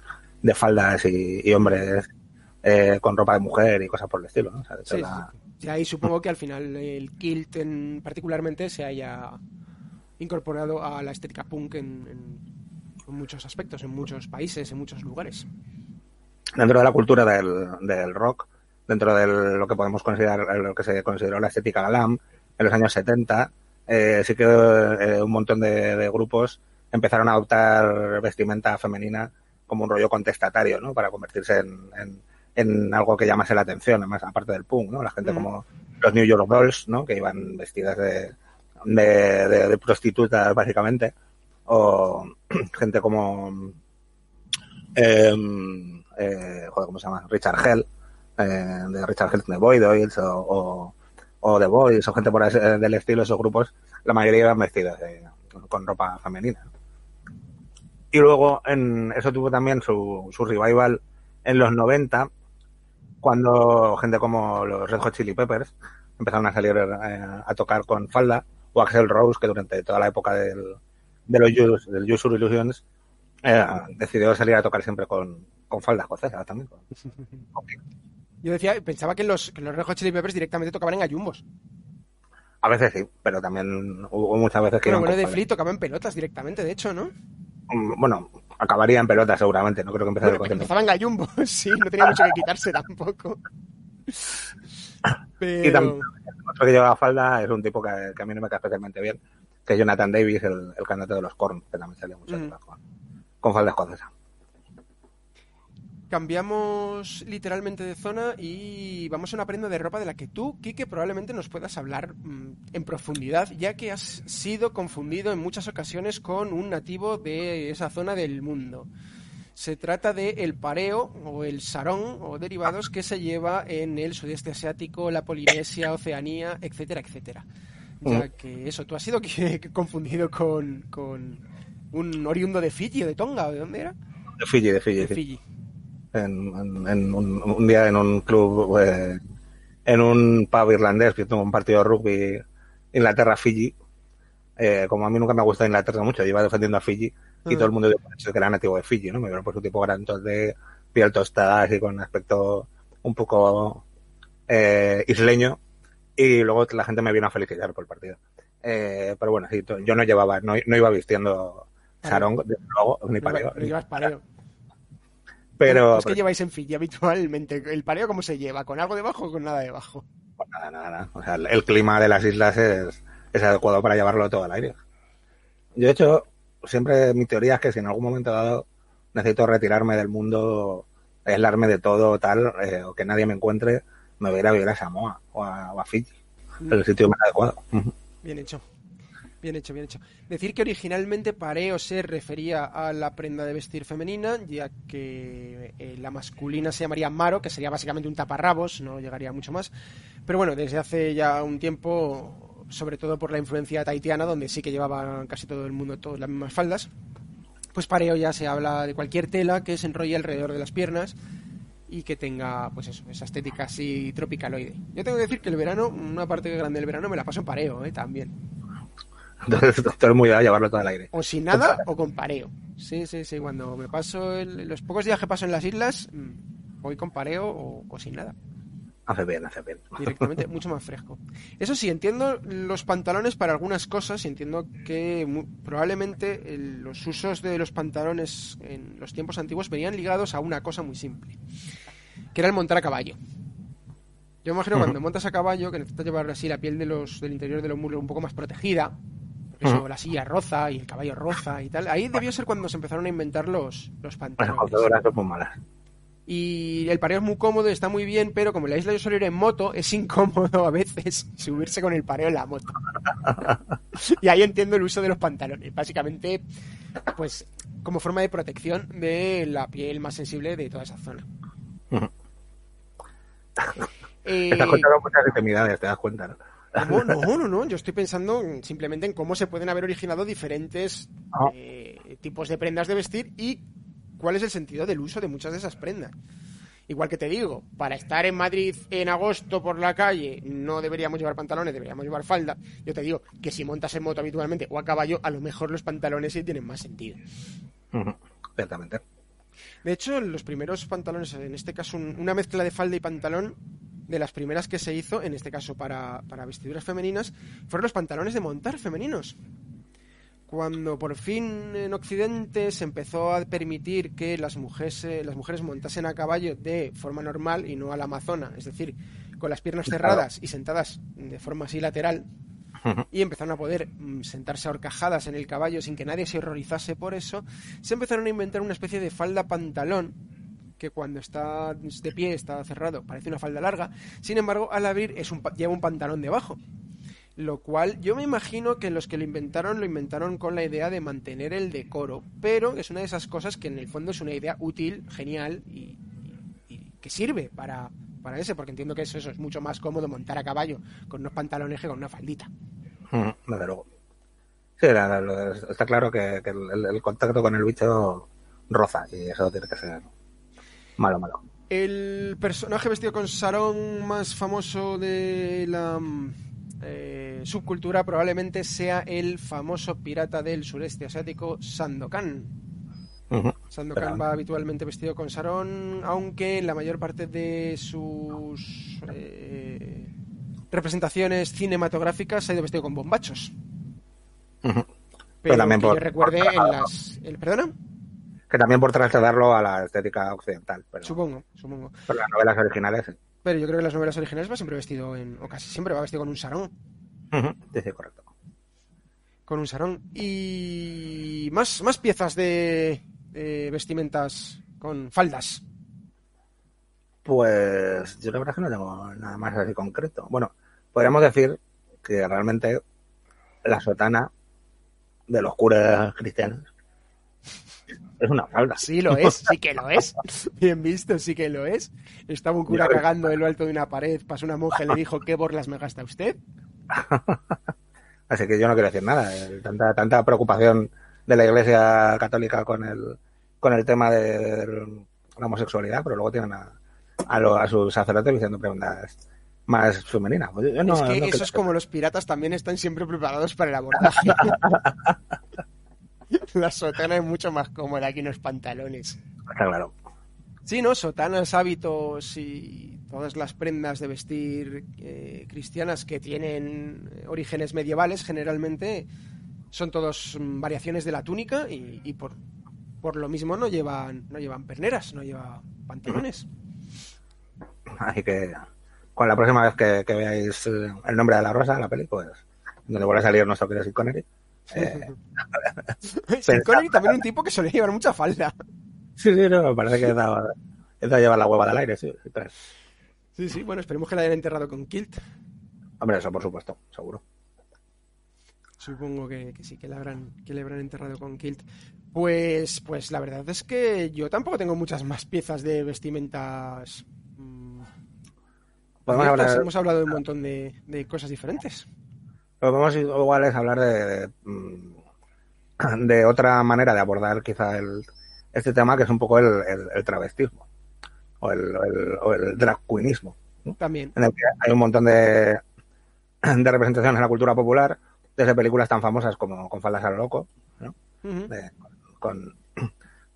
de faldas y, hombres eh, con ropa de mujer y cosas por el estilo. ¿no? Y ahí supongo que al final el kilt en, particularmente se haya incorporado a la estética punk en, muchos aspectos, en muchos países, en muchos lugares. Dentro de la cultura del, rock, dentro de lo que podemos considerar, lo que se consideró la estética glam, en los años 70, eh, sí que eh, un montón de, grupos empezaron a adoptar vestimenta femenina como un rollo contestatario, ¿no? Para convertirse en, en, algo que llamase la atención, además, aparte del punk, ¿no? La gente como los New York Dolls, ¿no? Que iban vestidas de, de, prostitutas, básicamente. O gente como... Em, eh, joder, ¿cómo se llama? Richard Hell, eh, de Richard Hell de Boyd Oils o, o, The Boys, o gente por ese, del estilo, esos grupos, la mayoría iban vestidas con ropa femenina. Y luego en, eso tuvo también su, su revival en los 90, cuando gente como los Red Hot Chili Peppers empezaron a salir eh, a tocar con falda, o Axel Rose, que durante toda la época del, de los del Use Illusions, eh, decidió salir a tocar siempre con, con falda escocesa también. Yo decía, pensaba que los, que los Red Hot Chili Peppers directamente tocaban en ayumbos. A veces sí, pero también hubo muchas veces que... Pero bueno, de Flea tocaban pelotas directamente, de hecho, ¿no? Mm, bueno, acabaría en pelota seguramente, no creo que empezara bueno, el Empezaba en gallumbo, sí, no tenía mucho que quitarse tampoco. Pero... Y también, otro que lleva falda es un tipo que, a mí no me cae especialmente bien, que es Jonathan Davis, el, el cantante de los Korn, que también salió mucho mm. Con falda escocesa. Cambiamos literalmente de zona y vamos a una prenda de ropa de la que tú, Kike, probablemente nos puedas hablar mm, en profundidad, ya que has sido confundido en muchas ocasiones con un nativo de esa zona del mundo. Se trata de el pareo o el sarón o derivados que se lleva en el sudeste asiático, la Polinesia, Oceanía, etcétera, etcétera. Ya mm. que eso, tú has sido confundido con, con un oriundo de Fiji o de Tonga o de dónde era? De Fiji, de Fiji. De Fiji en, un, día en un club, eh, en un pub irlandés, viendo un partido de rugby Inglaterra-Fiji. Eh, como a mí nunca me ha gustado Inglaterra mucho, iba defendiendo a Fiji y todo el mundo dijo que era nativo de Fiji, ¿no? Me vieron por su tipo grandes de piel tostada, así con aspecto un poco eh, isleño. Y luego la gente me vino a felicitar por el partido. Eh, pero bueno, sí, yo no llevaba, no, no iba vistiendo sarong, luego, ni pareo. pareo. Pero. ¿Qué lleváis en Fiji habitualmente? ¿El pareo cómo se lleva? ¿Con algo debajo o con nada debajo? Pues nada, nada, nada. O sea, el clima de las islas es, es adecuado para llevarlo todo al aire. Yo, de hecho, siempre mi teoría es que si en algún momento dado necesito retirarme del mundo, aislarme de todo, tal, eh, o que nadie me encuentre, me voy a ir a vivir a Samoa o a, Fiji. Mm. el sitio más adecuado. Bien hecho. Bien hecho, bien hecho. Decir que originalmente pareo se refería a la prenda de vestir femenina, ya que eh, la masculina se llamaría maro, que sería básicamente un taparrabos, no llegaría mucho más. Pero bueno, desde hace ya un tiempo, sobre todo por la influencia taitiana, donde sí que llevaba casi todo el mundo todas las mismas faldas, pues pareo ya se habla de cualquier tela que se enrolle alrededor de las piernas y que tenga pues eso, esa estética así tropicaloide. Yo tengo que decir que el verano, una parte grande del verano me la paso en pareo, ¿eh? también. Entonces, doctor, muy a llevarlo todo al aire. O sin nada o con pareo. Sí, sí, sí. Cuando me paso, el- los pocos días que paso en las islas, mm, voy con pareo o, o sin nada. Hace bien, hace bien. Directamente, mucho más fresco. Eso sí, entiendo los pantalones para algunas cosas y entiendo que probablemente el- los usos de los pantalones en los tiempos antiguos venían ligados a una cosa muy simple, que era el montar a caballo. Yo me imagino cuando montas a caballo que necesitas llevar así la piel de los, del interior de los muslos un poco más protegida, eso, la silla roza y el caballo roza y tal. Ahí debió ser cuando se empezaron a inventar los, los Las pantalones. calzaduras son muy malas. Y el pareo es muy cómodo, está muy bien, pero como en la isla yo suelo ir en moto, es incómodo a veces subirse con el pareo en la moto. y ahí entiendo el uso de los pantalones. Básicamente, pues como forma de protección de la piel más sensible de toda esa zona. Eh, Estás contando muchas intimidades, te das cuenta, ¿no? ¿Cómo? No, no, no. Yo estoy pensando simplemente en cómo se pueden haber originado diferentes Ah. eh, tipos de prendas de vestir y cuál es el sentido del uso de muchas de esas prendas. Igual que te digo, para estar en Madrid en agosto por la calle no deberíamos llevar pantalones, deberíamos llevar falda. Yo te digo que si montas en moto habitualmente o a caballo, a lo mejor los pantalones sí tienen más sentido. Ujú, Ciertamente. De hecho, los primeros pantalones, en este caso un- una mezcla de falda y pantalón, de las primeras que se hizo, en este caso para, para vestiduras femeninas, fueron los pantalones de montar femeninos. Cuando por fin en Occidente se empezó a permitir que las mujeres, eh, las mujeres montasen a caballo de forma normal y no a la amazona, es decir, con las piernas cerradas y sentadas de forma así lateral, y empezaron a poder mm, sentarse ahorcajadas en el caballo sin que nadie se horrorizase por eso, se empezaron a inventar una especie de falda pantalón que cuando está de pie, está cerrado, parece una falda larga, sin embargo, al abrir es un, lleva un pantalón debajo. Lo cual yo me imagino que los que lo inventaron lo inventaron con la idea de mantener el decoro, pero es una de esas cosas que en el fondo es una idea útil, genial y, que sirve para, para ese, porque entiendo que eso, eso es mucho más cómodo montar a caballo con unos pantalones que con una faldita. Ujú, Desde luego. Sí, la- está claro que, que el, el contacto con el bicho roza y eso tiene que ser malo, malo. El personaje vestido con sarón más famoso de la eh, subcultura probablemente sea el famoso pirata del sureste asiático Sandokan. Sandokan Pero- va habitualmente vestido con sarón, aunque en la mayor parte de sus eh, representaciones cinematográficas ha ido vestido con bombachos. Pero, también que por- yo recuerde por- en las... el- ¿Perdona? Que también por trasladarlo a la estética occidental. Pero, Supongo, supongo. pero las novelas originales. sí. Pero yo creo que las novelas originales va siempre vestido en... o casi siempre va vestido con un sarón. Sí, sí, correcto. con un sarón y más, más piezas de, de vestimentas con faldas. Pues yo la verdad es que no tengo nada más así concreto. Bueno, podríamos decir que realmente la sotana de los curas cristianos es una falda. Sí lo es, sí que lo es. Bien visto, sí que lo es. Estaba un cura cagando en lo alto de una pared, pasó una monja y le dijo, ¿qué borlas me gasta usted? Así que yo no quiero decir nada. eh, Tanta, tanta preocupación de la Iglesia Católica con el, con el tema de, de la homosexualidad, pero luego tienen a, a, lo- a sus sacerdotes diciendo preguntas más femeninas. Pues yo no- es que no eso quiero- es como los piratas también están siempre preparados para el abordaje. La sotana es mucho más cómoda que unos pantalones. Está claro. Sí, ¿no? Sotanas, hábitos y todas las prendas de vestir eh, cristianas que tienen orígenes medievales generalmente son todos mm, variaciones de la túnica y, y por, por lo mismo no llevan, no llevan perneras, no llevan pantalones. Así que con la próxima vez que, que veáis eh, el nombre de la rosa, la peli, pues donde vuelve a salir nuestro querido Connery. Eh, Sean Connery también un tipo que suele llevar mucha falda. sí, sí, no, me parece que da, da llevar la hueva del aire, sí. sí. Sí, bueno, esperemos que la hayan enterrado con kilt. Hombre, eso por supuesto, seguro. Supongo que, sí, que le, habrán, que le habrán enterrado con kilt. Pues, pues la verdad es que yo tampoco tengo muchas más piezas de vestimentas. Mm, hemos hablado de un montón de, cosas diferentes. Pero vamos igual es hablar de, mm, de, otra manera de abordar quizá el, este tema que es un poco el, travestismo o el, o el, drag queenismo. También. En el que hay un montón de, de representaciones en la cultura popular, desde películas tan famosas como Con faldas a lo loco, ¿no? con,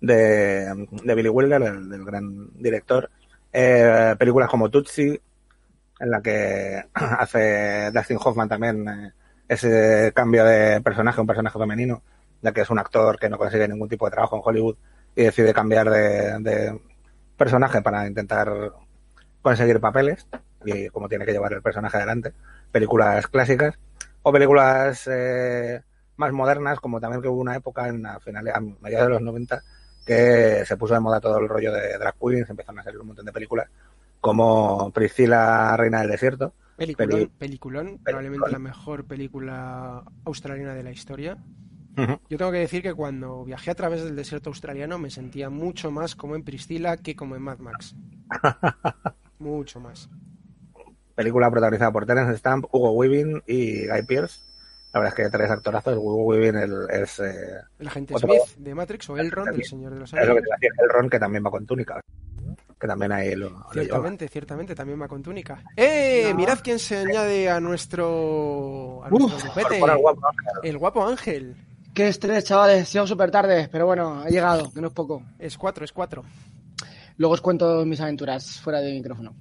de, Billy Wilder, del, gran director. Eh, películas como Tutsi, en la que hace Dustin Hoffman también eh, ese cambio de personaje, un personaje femenino, ya que es un actor que no consigue ningún tipo de trabajo en Hollywood y decide cambiar de, personaje para intentar conseguir papeles y cómo tiene que llevar el personaje adelante. Películas clásicas o películas eh, más modernas, como también que hubo una época en a finales, a mediados de los 90 que se puso de moda todo el rollo de drag queens, empezaron a salir un montón de películas como Priscila, Reina del Desierto. Peliculón, peliculón, probablemente la mejor película australiana de la historia. Yo tengo que decir que cuando viajé a través del desierto australiano me sentía mucho más como en Priscila que como en Mad Max. mucho más. Película protagonizada por Terence Stamp, Hugo Weaving y Guy Pearce la verdad es que tres actorazos. Muy bien el, es. Eh, el agente Smith de Matrix o Elrond del Señor de los Anillos. Es lo que te decir, Elrond que también va con túnica. Que también ahí lo. Ciertamente, ciertamente, también va con túnica. ¡Eh! Mirad quién se añade a nuestro. A nuestro el, guapo el guapo Ángel. Qué estrés, chavales. Llego súper tarde, pero bueno, ha llegado, que no es poco. Es cuatro, es cuatro. Luego os cuento mis aventuras fuera de micrófono.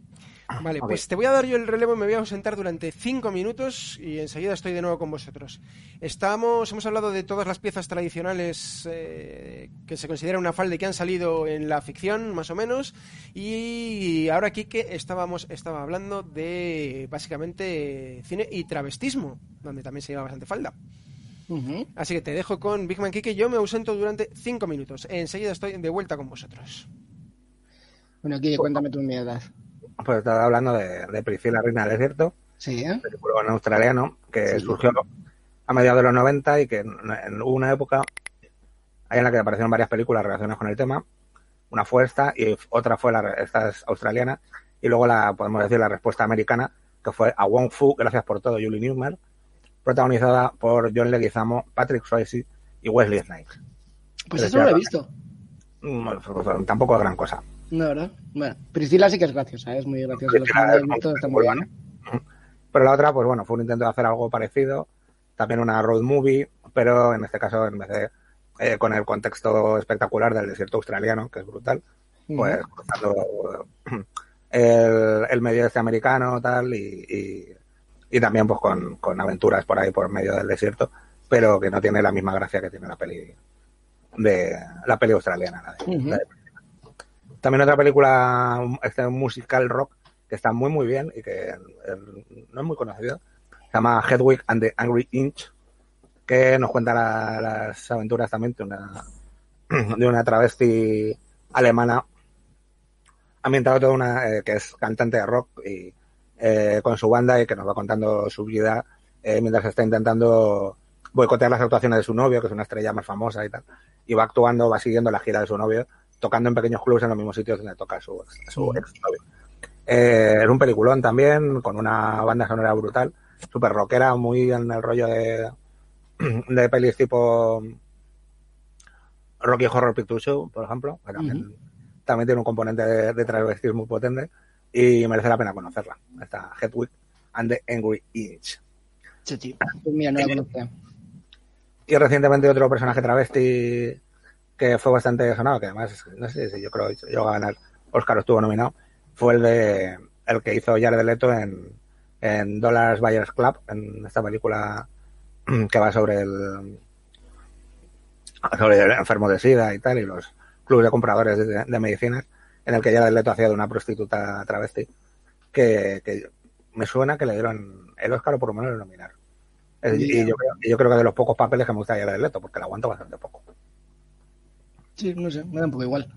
Vale, pues te voy a dar yo el relevo, me voy a ausentar durante cinco minutos y enseguida estoy de nuevo con vosotros. Estamos, hemos hablado de todas las piezas tradicionales eh, que se considera una falda y que han salido en la ficción, más o menos, y ahora aquí que estábamos, estaba hablando de básicamente cine y travestismo, donde también se lleva bastante falda. Así que te dejo con Big Man Kike. Yo me ausento durante cinco minutos. Enseguida estoy de vuelta con vosotros. Bueno, Kike, cuéntame tus mierdas. Pues estaba hablando de, de Priscila, Reina del Desierto. Sí. ¿eh? Película australiano que surgió a mediados de los 90 y que en, una época en la que aparecieron varias películas relacionadas con el tema. Una fue esta y otra fue la, esta es australiana. Y luego la, podemos decir, la respuesta americana, que fue A Wong Fu, Gracias por todo, Julie Newmar, protagonizada por John Leguizamo, Patrick Swayze y Wesley Snipes. Pues eso no lo he visto. Pues, tampoco es gran cosa. No, ¿verdad? Bueno, Priscila sí que es graciosa, ¿eh? es muy graciosa. está muy bien. Pero la otra, pues bueno, fue un intento de hacer algo parecido. También una road movie, pero en este caso, en vez de eh, con el contexto espectacular del desierto australiano, que es brutal, pues cruzando el, el, medio este americano tal y, y, también pues con, con, aventuras por ahí por medio del desierto, pero que no tiene la misma gracia que tiene la peli de la peli australiana. También otra película, este musical rock, que está muy muy bien y que no es muy conocido. Se llama Hedwig and the Angry Inch, que nos cuenta las aventuras también de una, de una travesti alemana ambientada toda una eh, que es cantante de rock y eh, con su banda y que nos va contando su vida eh, mientras está intentando boicotear las actuaciones de su novio, que es una estrella más famosa y tal, y va actuando, va siguiendo la gira de su novio tocando en pequeños clubs en los mismos sitios donde toca su, su ex novio. Eh, es un peliculón también, con una banda sonora brutal, súper rockera, muy en el rollo de, de pelis tipo Rocky Horror Picture Show, por ejemplo, también, tiene un componente de, de travestismo muy potente y merece la pena conocerla. Esta Hedwig and the Angry Inch. Sí, Mira, no la Y recientemente otro personaje travesti que fue bastante sonado, que además, no sé si yo creo que llegó a ganar, Oscar estuvo nominado, fue el de el que hizo Jared Leto en, en Dollars Buyers Club, en esta película que va sobre el sobre el enfermo de SIDA y tal, y los clubes de compradores de, medicinas, en el que Jared Leto hacía de una prostituta travesti, que, que me suena que le dieron el Oscar o por lo menos lo nominaron. Y yo, creo, yo creo que de los pocos papeles que me gusta Jared Leto, porque la aguanto bastante poco. Sí, no sé, me da un poco igual.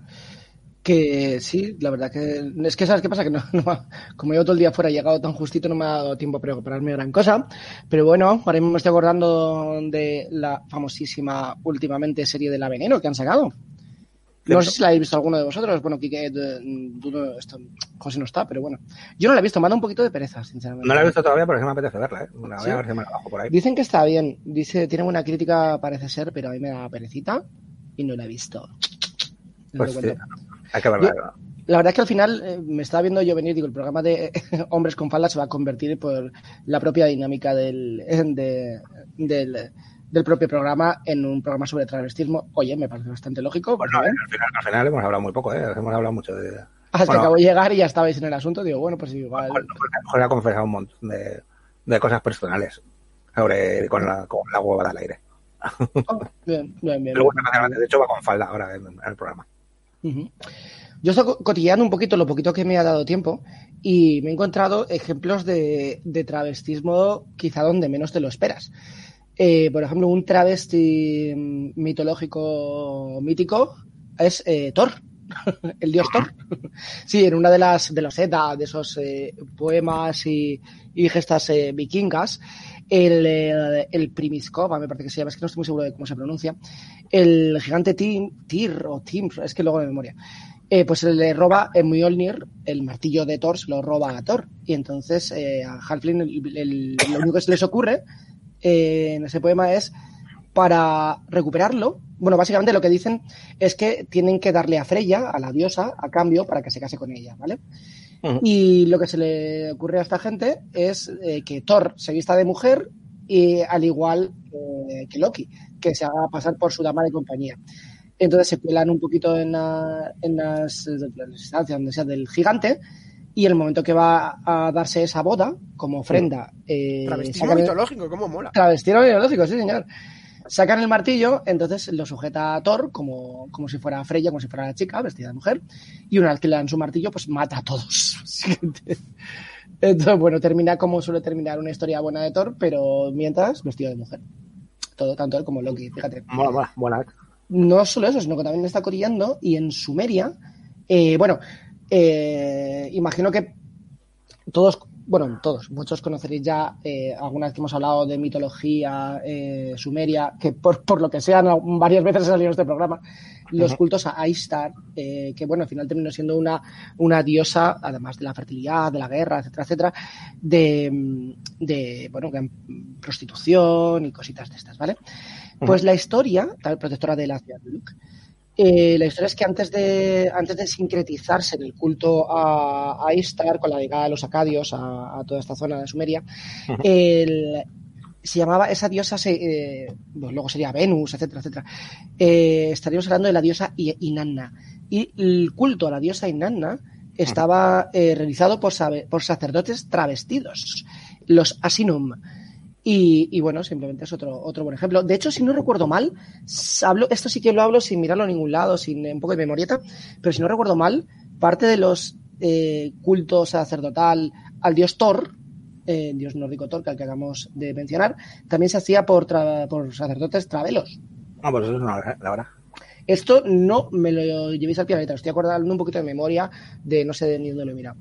Que sí, la verdad que es que sabes qué pasa que no, como yo todo el día fuera he llegado tan justito no me ha dado tiempo para prepararme gran cosa, pero bueno, ahora mismo me estoy acordando de la famosísima últimamente serie de La Veneno que han sacado. No sé si la habéis visto alguno de vosotros. Bueno, Kike, esto, José no está, pero bueno. Yo no la he visto, me da un poquito de pereza, sinceramente. No la he visto todavía, pero es que me apetece verla, ¿eh? voy a ver si me la bajo por ahí. Dicen que está bien. Dice, tiene buena crítica, parece ser, pero a mí me da perecita y no la he visto. Pues sí, verla. la verdad es que al final eh, me estaba viendo yo venir, digo, el programa de Hombres con Falda se va a convertir por la propia dinámica del, del del propio programa en un programa sobre travestismo. Oye, me parece bastante lógico. Bueno, al, final, al, final, hemos hablado muy poco, ¿eh? hemos hablado mucho de... Hasta que acabo de llegar y ya estabais en el asunto, digo, bueno, pues igual... Jorge ha confesado un montón de, de cosas personales sobre con la, con la al aire. Oh, bien, bien, bien. Pero bueno, de hecho va con falda ahora en, el programa. Yo estoy cotilleando un poquito lo poquito que me ha dado tiempo y me he encontrado ejemplos de, de travestismo quizá donde menos te lo esperas. Eh, por ejemplo, un travesti mitológico mítico es eh, Thor, el dios Thor. sí, en una de las de los Edda, de esos eh, poemas y, gestas vikingas, el, el Primiskova, me parece que se llama, es que no estoy muy seguro de cómo se pronuncia, el gigante Tyr o Tim, es que luego de memoria. pues le roba en Mjolnir el martillo de Thor, se lo roba a Thor. Y entonces a Halfling lo único que se les ocurre en ese poema es para recuperarlo. Bueno, básicamente lo que dicen es que tienen que darle a Freya, a la diosa, a cambio para que se case con ella, ¿vale? Y lo que se le ocurre a esta gente es eh, que Thor se vista de mujer y al igual que Loki, que se haga pasar por su dama de compañía. Entonces se cuelan un poquito en, en las, instancias donde sea del gigante y el momento que va a darse esa boda, como ofrenda. Eh, Travestido mitológico, ¿cómo mola? Travestido mitológico, sí, señor. Sacan el martillo, entonces lo sujeta a Thor como, como si fuera Freya, como si fuera la chica, vestida de mujer, y una vez que le dan su martillo, pues mata a todos. entonces, bueno, termina como suele terminar una historia buena de Thor, pero mientras vestido de mujer. Todo, tanto él como Loki, fíjate. Mola, mola, mola. No solo eso, sino que también está corillando y en Sumeria, eh, bueno, eh, imagino que todos, bueno, todos, muchos conoceréis ya, eh, algunas que hemos hablado de mitología eh, sumeria, que por, por, lo que sean varias veces ha salido en este programa, los cultos a Aistar, eh, que bueno, al final terminó siendo una, una diosa, además de la fertilidad, de la guerra, etcétera, etcétera, de, de bueno, prostitución y cositas de estas, ¿vale? Pues la historia, tal protectora de la ciudad de Luke, eh, la historia es que antes de, antes de sincretizarse en el culto a, a Istar, con la llegada de los acadios a, toda esta zona de Sumeria, se llamaba esa diosa, eh, pues luego sería Venus, etcétera, etcétera. Eh, estaríamos hablando de la diosa Inanna. Y el culto a la diosa Inanna estaba realizado por, por sacerdotes travestidos, los Asinum. Y, bueno, simplemente es otro, otro buen ejemplo. De hecho, si no recuerdo mal, hablo, esto sí que lo hablo sin mirarlo a ningún lado, sin un poco de memorieta, pero si no recuerdo mal, parte de los eh, cultos sacerdotal al dios Thor, eh, dios nórdico Thor, que al que acabamos de mencionar, también se hacía por, por sacerdotes travelos. Ah, pues eso es una la verdad. Esto no me lo llevéis al letra, estoy acordando un poquito de memoria de no sé de ni dónde lo he mirado.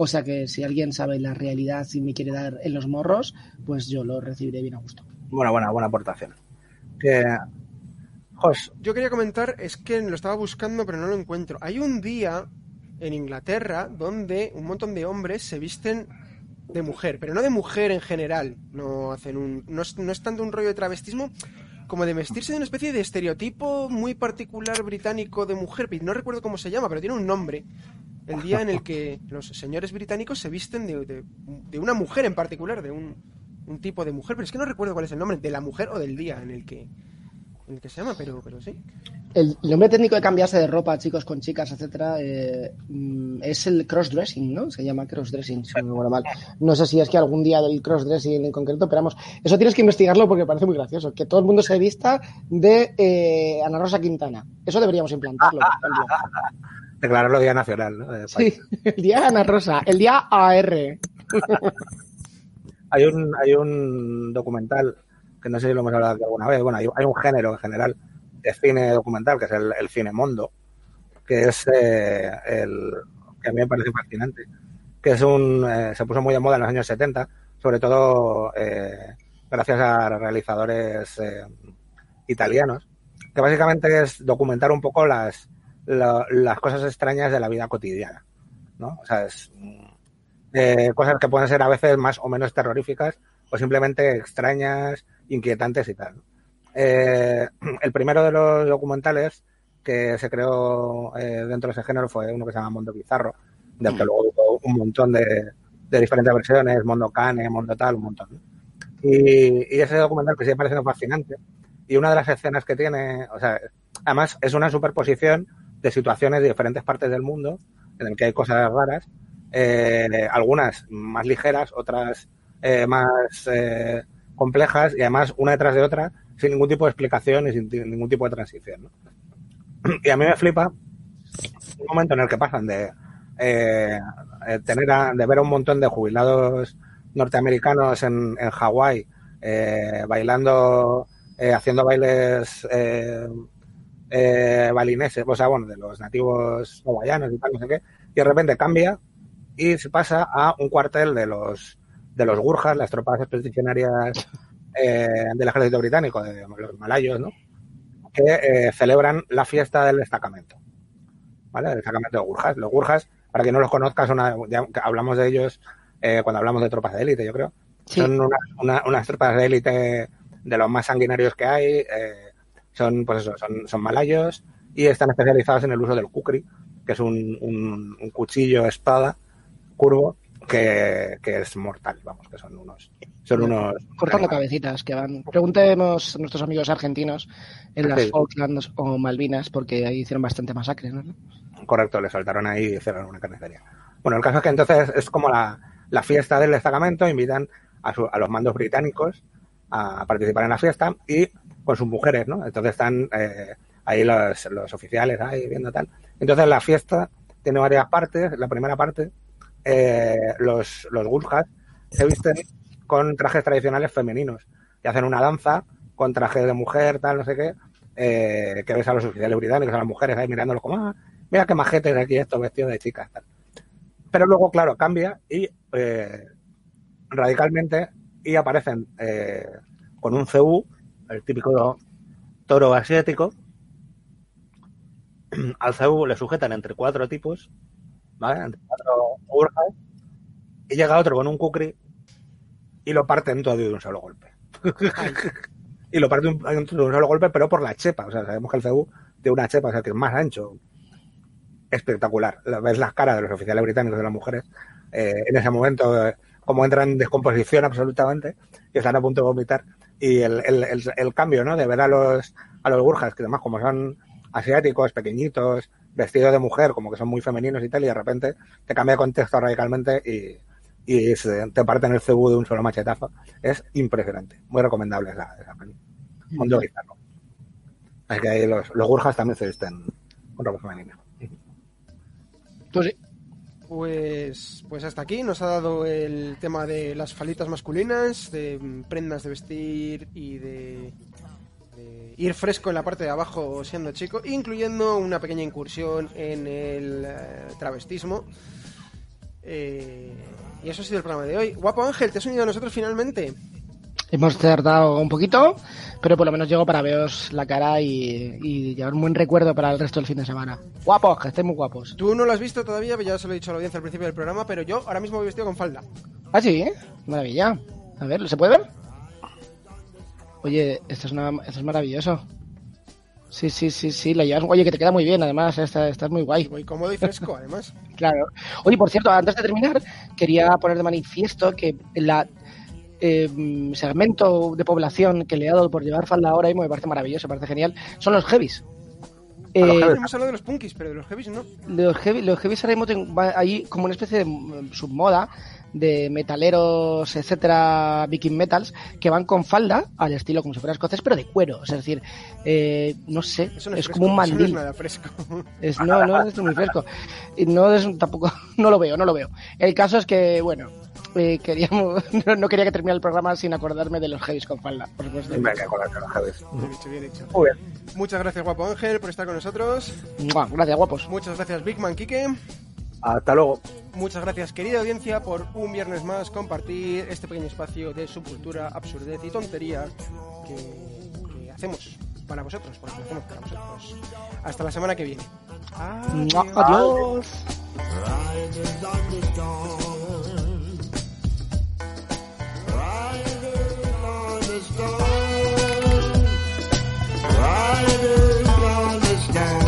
O sea que si alguien sabe la realidad y me quiere dar en los morros, pues yo lo recibiré bien a gusto. Buena, buena, buena aportación. Yo quería comentar, es que lo estaba buscando pero no lo encuentro. Hay un día en Inglaterra donde un montón de hombres se visten de mujer, pero no de mujer en general. No hacen un, no es, no es tanto un rollo de travestismo como de vestirse de una especie de estereotipo muy particular británico de mujer. No recuerdo cómo se llama, pero tiene un nombre el día en el que los señores británicos se visten de, una mujer en particular, de un, tipo de mujer, pero es que no recuerdo cuál es el nombre, de la mujer o del día en el que, el se llama, pero, pero sí. El, nombre técnico de cambiarse de ropa, chicos con chicas, etcétera, eh, mm, es el crossdressing, ¿no? Se llama crossdressing, si no me mal. No sé si es que algún día del crossdressing en concreto, pero vamos, eso tienes que investigarlo porque parece muy gracioso. Que todo el mundo se vista de eh, Ana Rosa Quintana. Eso deberíamos implantarlo. Declararlo Día Nacional, ¿no? sí, el Día Ana Rosa, el Día AR. hay, un, hay un documental, que no sé si lo hemos hablado alguna vez, bueno, hay, un género en general de cine documental, que es el, cine mondo, que es eh, el que a mí me parece fascinante, que es un eh, se puso muy de moda en los años 70, sobre todo eh, gracias a realizadores eh, italianos, que básicamente es documentar un poco las, la- las cosas extrañas de la vida cotidiana, ¿no? O sea, es, mm, eh, cosas que pueden ser a veces más o menos terroríficas o simplemente extrañas, inquietantes y tal. Eh, el primero de los documentales que se creó eh, dentro de ese género fue uno que se llama Mundo Bizarro, del que luego hubo un montón de, de diferentes versiones, Mundo Cane, Mundo tal, un montón. Y, y ese documental que sigue pareciendo fascinante. Y una de las escenas que tiene, o sea, además es una superposición de situaciones de diferentes partes del mundo, en el que hay cosas raras, eh, algunas más ligeras, otras eh, más eh, complejas, y además una detrás de otra, sin ningún tipo de explicación y sin ningún tipo de transición. Y a mí me flipa un momento en el que pasan de eh, eh, tener a- de ver a un montón de jubilados norteamericanos en, en Hawái bailando, haciendo bailes eh, balineses, o sea, bueno, de los nativos hawaianos y tal, no sé qué, y de repente cambia y se pasa a un cuartel de los de los Gurjas, las tropas expedicionarias eh, del ejército británico, de los malayos, ¿no? que eh, celebran la fiesta del destacamento. ¿Vale? El destacamento de Gurjas. Los Gurjas, para que no los conozcas, una, ya hablamos de ellos eh, cuando hablamos de tropas de élite, yo creo. Sí. Son una- una- unas tropas de élite de los más sanguinarios que hay. eh, son, pues eso, son, son malayos y están especializados en el uso del kukri, que es un, un- un cuchillo espada curvo que, que es mortal, vamos, que son unos, son unos Cortando cabecitas que van. Preguntemos a nuestros amigos argentinos en las Sí. Falklands o Malvinas, porque ahí hicieron bastante masacre, ¿no? Correcto, le soltaron ahí y hicieron una carnicería. Bueno, el caso es que entonces es como la, la fiesta del destacamento, invitan a, su- a los mandos británicos a participar en la fiesta y con sus mujeres, ¿no? Entonces están eh, ahí los, oficiales ahí viendo tal. Entonces la fiesta tiene varias partes. La primera parte, eh, los, los Gurkhas se visten con trajes tradicionales femeninos y hacen una danza con trajes de mujer, tal, no sé qué, eh, que ves a los oficiales británicos, a las mujeres ahí mirándolos como, ah, mira qué majetes aquí estos vestidos de chicas, tal. Pero luego, claro, cambia y eh, radicalmente y aparecen eh, con un CU, el típico toro asiático. Al CU le sujetan entre cuatro tipos, ¿vale? Entre cuatro urjas, y llega otro con un kukri y lo parten todo de un solo golpe. y lo parten de un solo golpe, pero por la chepa. O sea, sabemos que el CU tiene una chepa, o sea, que es más ancho. Espectacular. La- Ves las caras de los oficiales británicos de las mujeres eh, en ese momento, eh, como entran en descomposición absolutamente, y están a punto de vomitar. Y el, el, el, el cambio, ¿no? De ver a los, a los burjas, que además como son asiáticos, pequeñitos, vestidos de mujer, como que son muy femeninos y tal, y de repente te cambia de contexto radicalmente y, y se- te parten el CU de un solo machetazo. Es impresionante. Muy recomendable esa, esa. Mundo bizarro. Así que ahí los, los gurjas también se visten con ropa femenina. Tú sí. Pues, pues hasta aquí nos ha dado el tema de las falitas masculinas, de mm, prendas de vestir y de, de ir fresco en la parte de abajo siendo chico, incluyendo una pequeña incursión en el eh, travestismo. Eh, y eso ha sido el programa de hoy. Guapo Ángel, ¿te has unido a nosotros finalmente? Hemos tardado un poquito, pero por lo menos llego para veros la cara y, y llevar un buen recuerdo para el resto del fin de semana. Guapos, que estéis muy guapos. Tú no lo has visto todavía, ya se lo he dicho a la audiencia al principio del programa, pero yo ahora mismo voy vestido con falda. Ah, sí, ¿eh? Maravilla. A ver, ¿se puede ver? Oye, esto es, una, esto es maravilloso. Sí, sí, sí, sí, la llevas. Oye, que te queda muy bien, además, estás está muy guay. Voy cómodo y fresco, además. Claro. Oye, por cierto, antes de terminar, quería poner de manifiesto que la eh, segmento de población que le ha dado por llevar falda ahora mismo me parece maravilloso, me parece genial, son los heavies. Los Eh, heavies. Hemos hablado de los punkis, pero de los heavies no. los heavy, los heavies ahora mismo ahí como una especie de mm, submoda de metaleros, etcétera, viking metals, que van con falda al estilo como si fuera escocés, pero de cuero. Es decir, eh, no sé, no es, es, como un eso no mandil. es nada fresco. Es- no, no es muy fresco. No es tampoco, no lo veo, no lo veo. El caso es que, bueno, eh, queríamos, no, quería que terminara el programa sin acordarme de los heavies con falda, por supuesto. Venga, acordarte de los heavies. Bien hecho, bien hecho. Muy bien. Muchas gracias, guapo Ángel, por estar con nosotros. Gracias, guapos. Muchas gracias, Big Man Kike. Hasta luego. Muchas gracias, querida audiencia, por un viernes más compartir este pequeño espacio de subcultura, absurdez y tontería que, que hacemos para vosotros, porque lo hacemos para vosotros. Hasta la semana que viene. Adiós. cornerstone. Right is understand.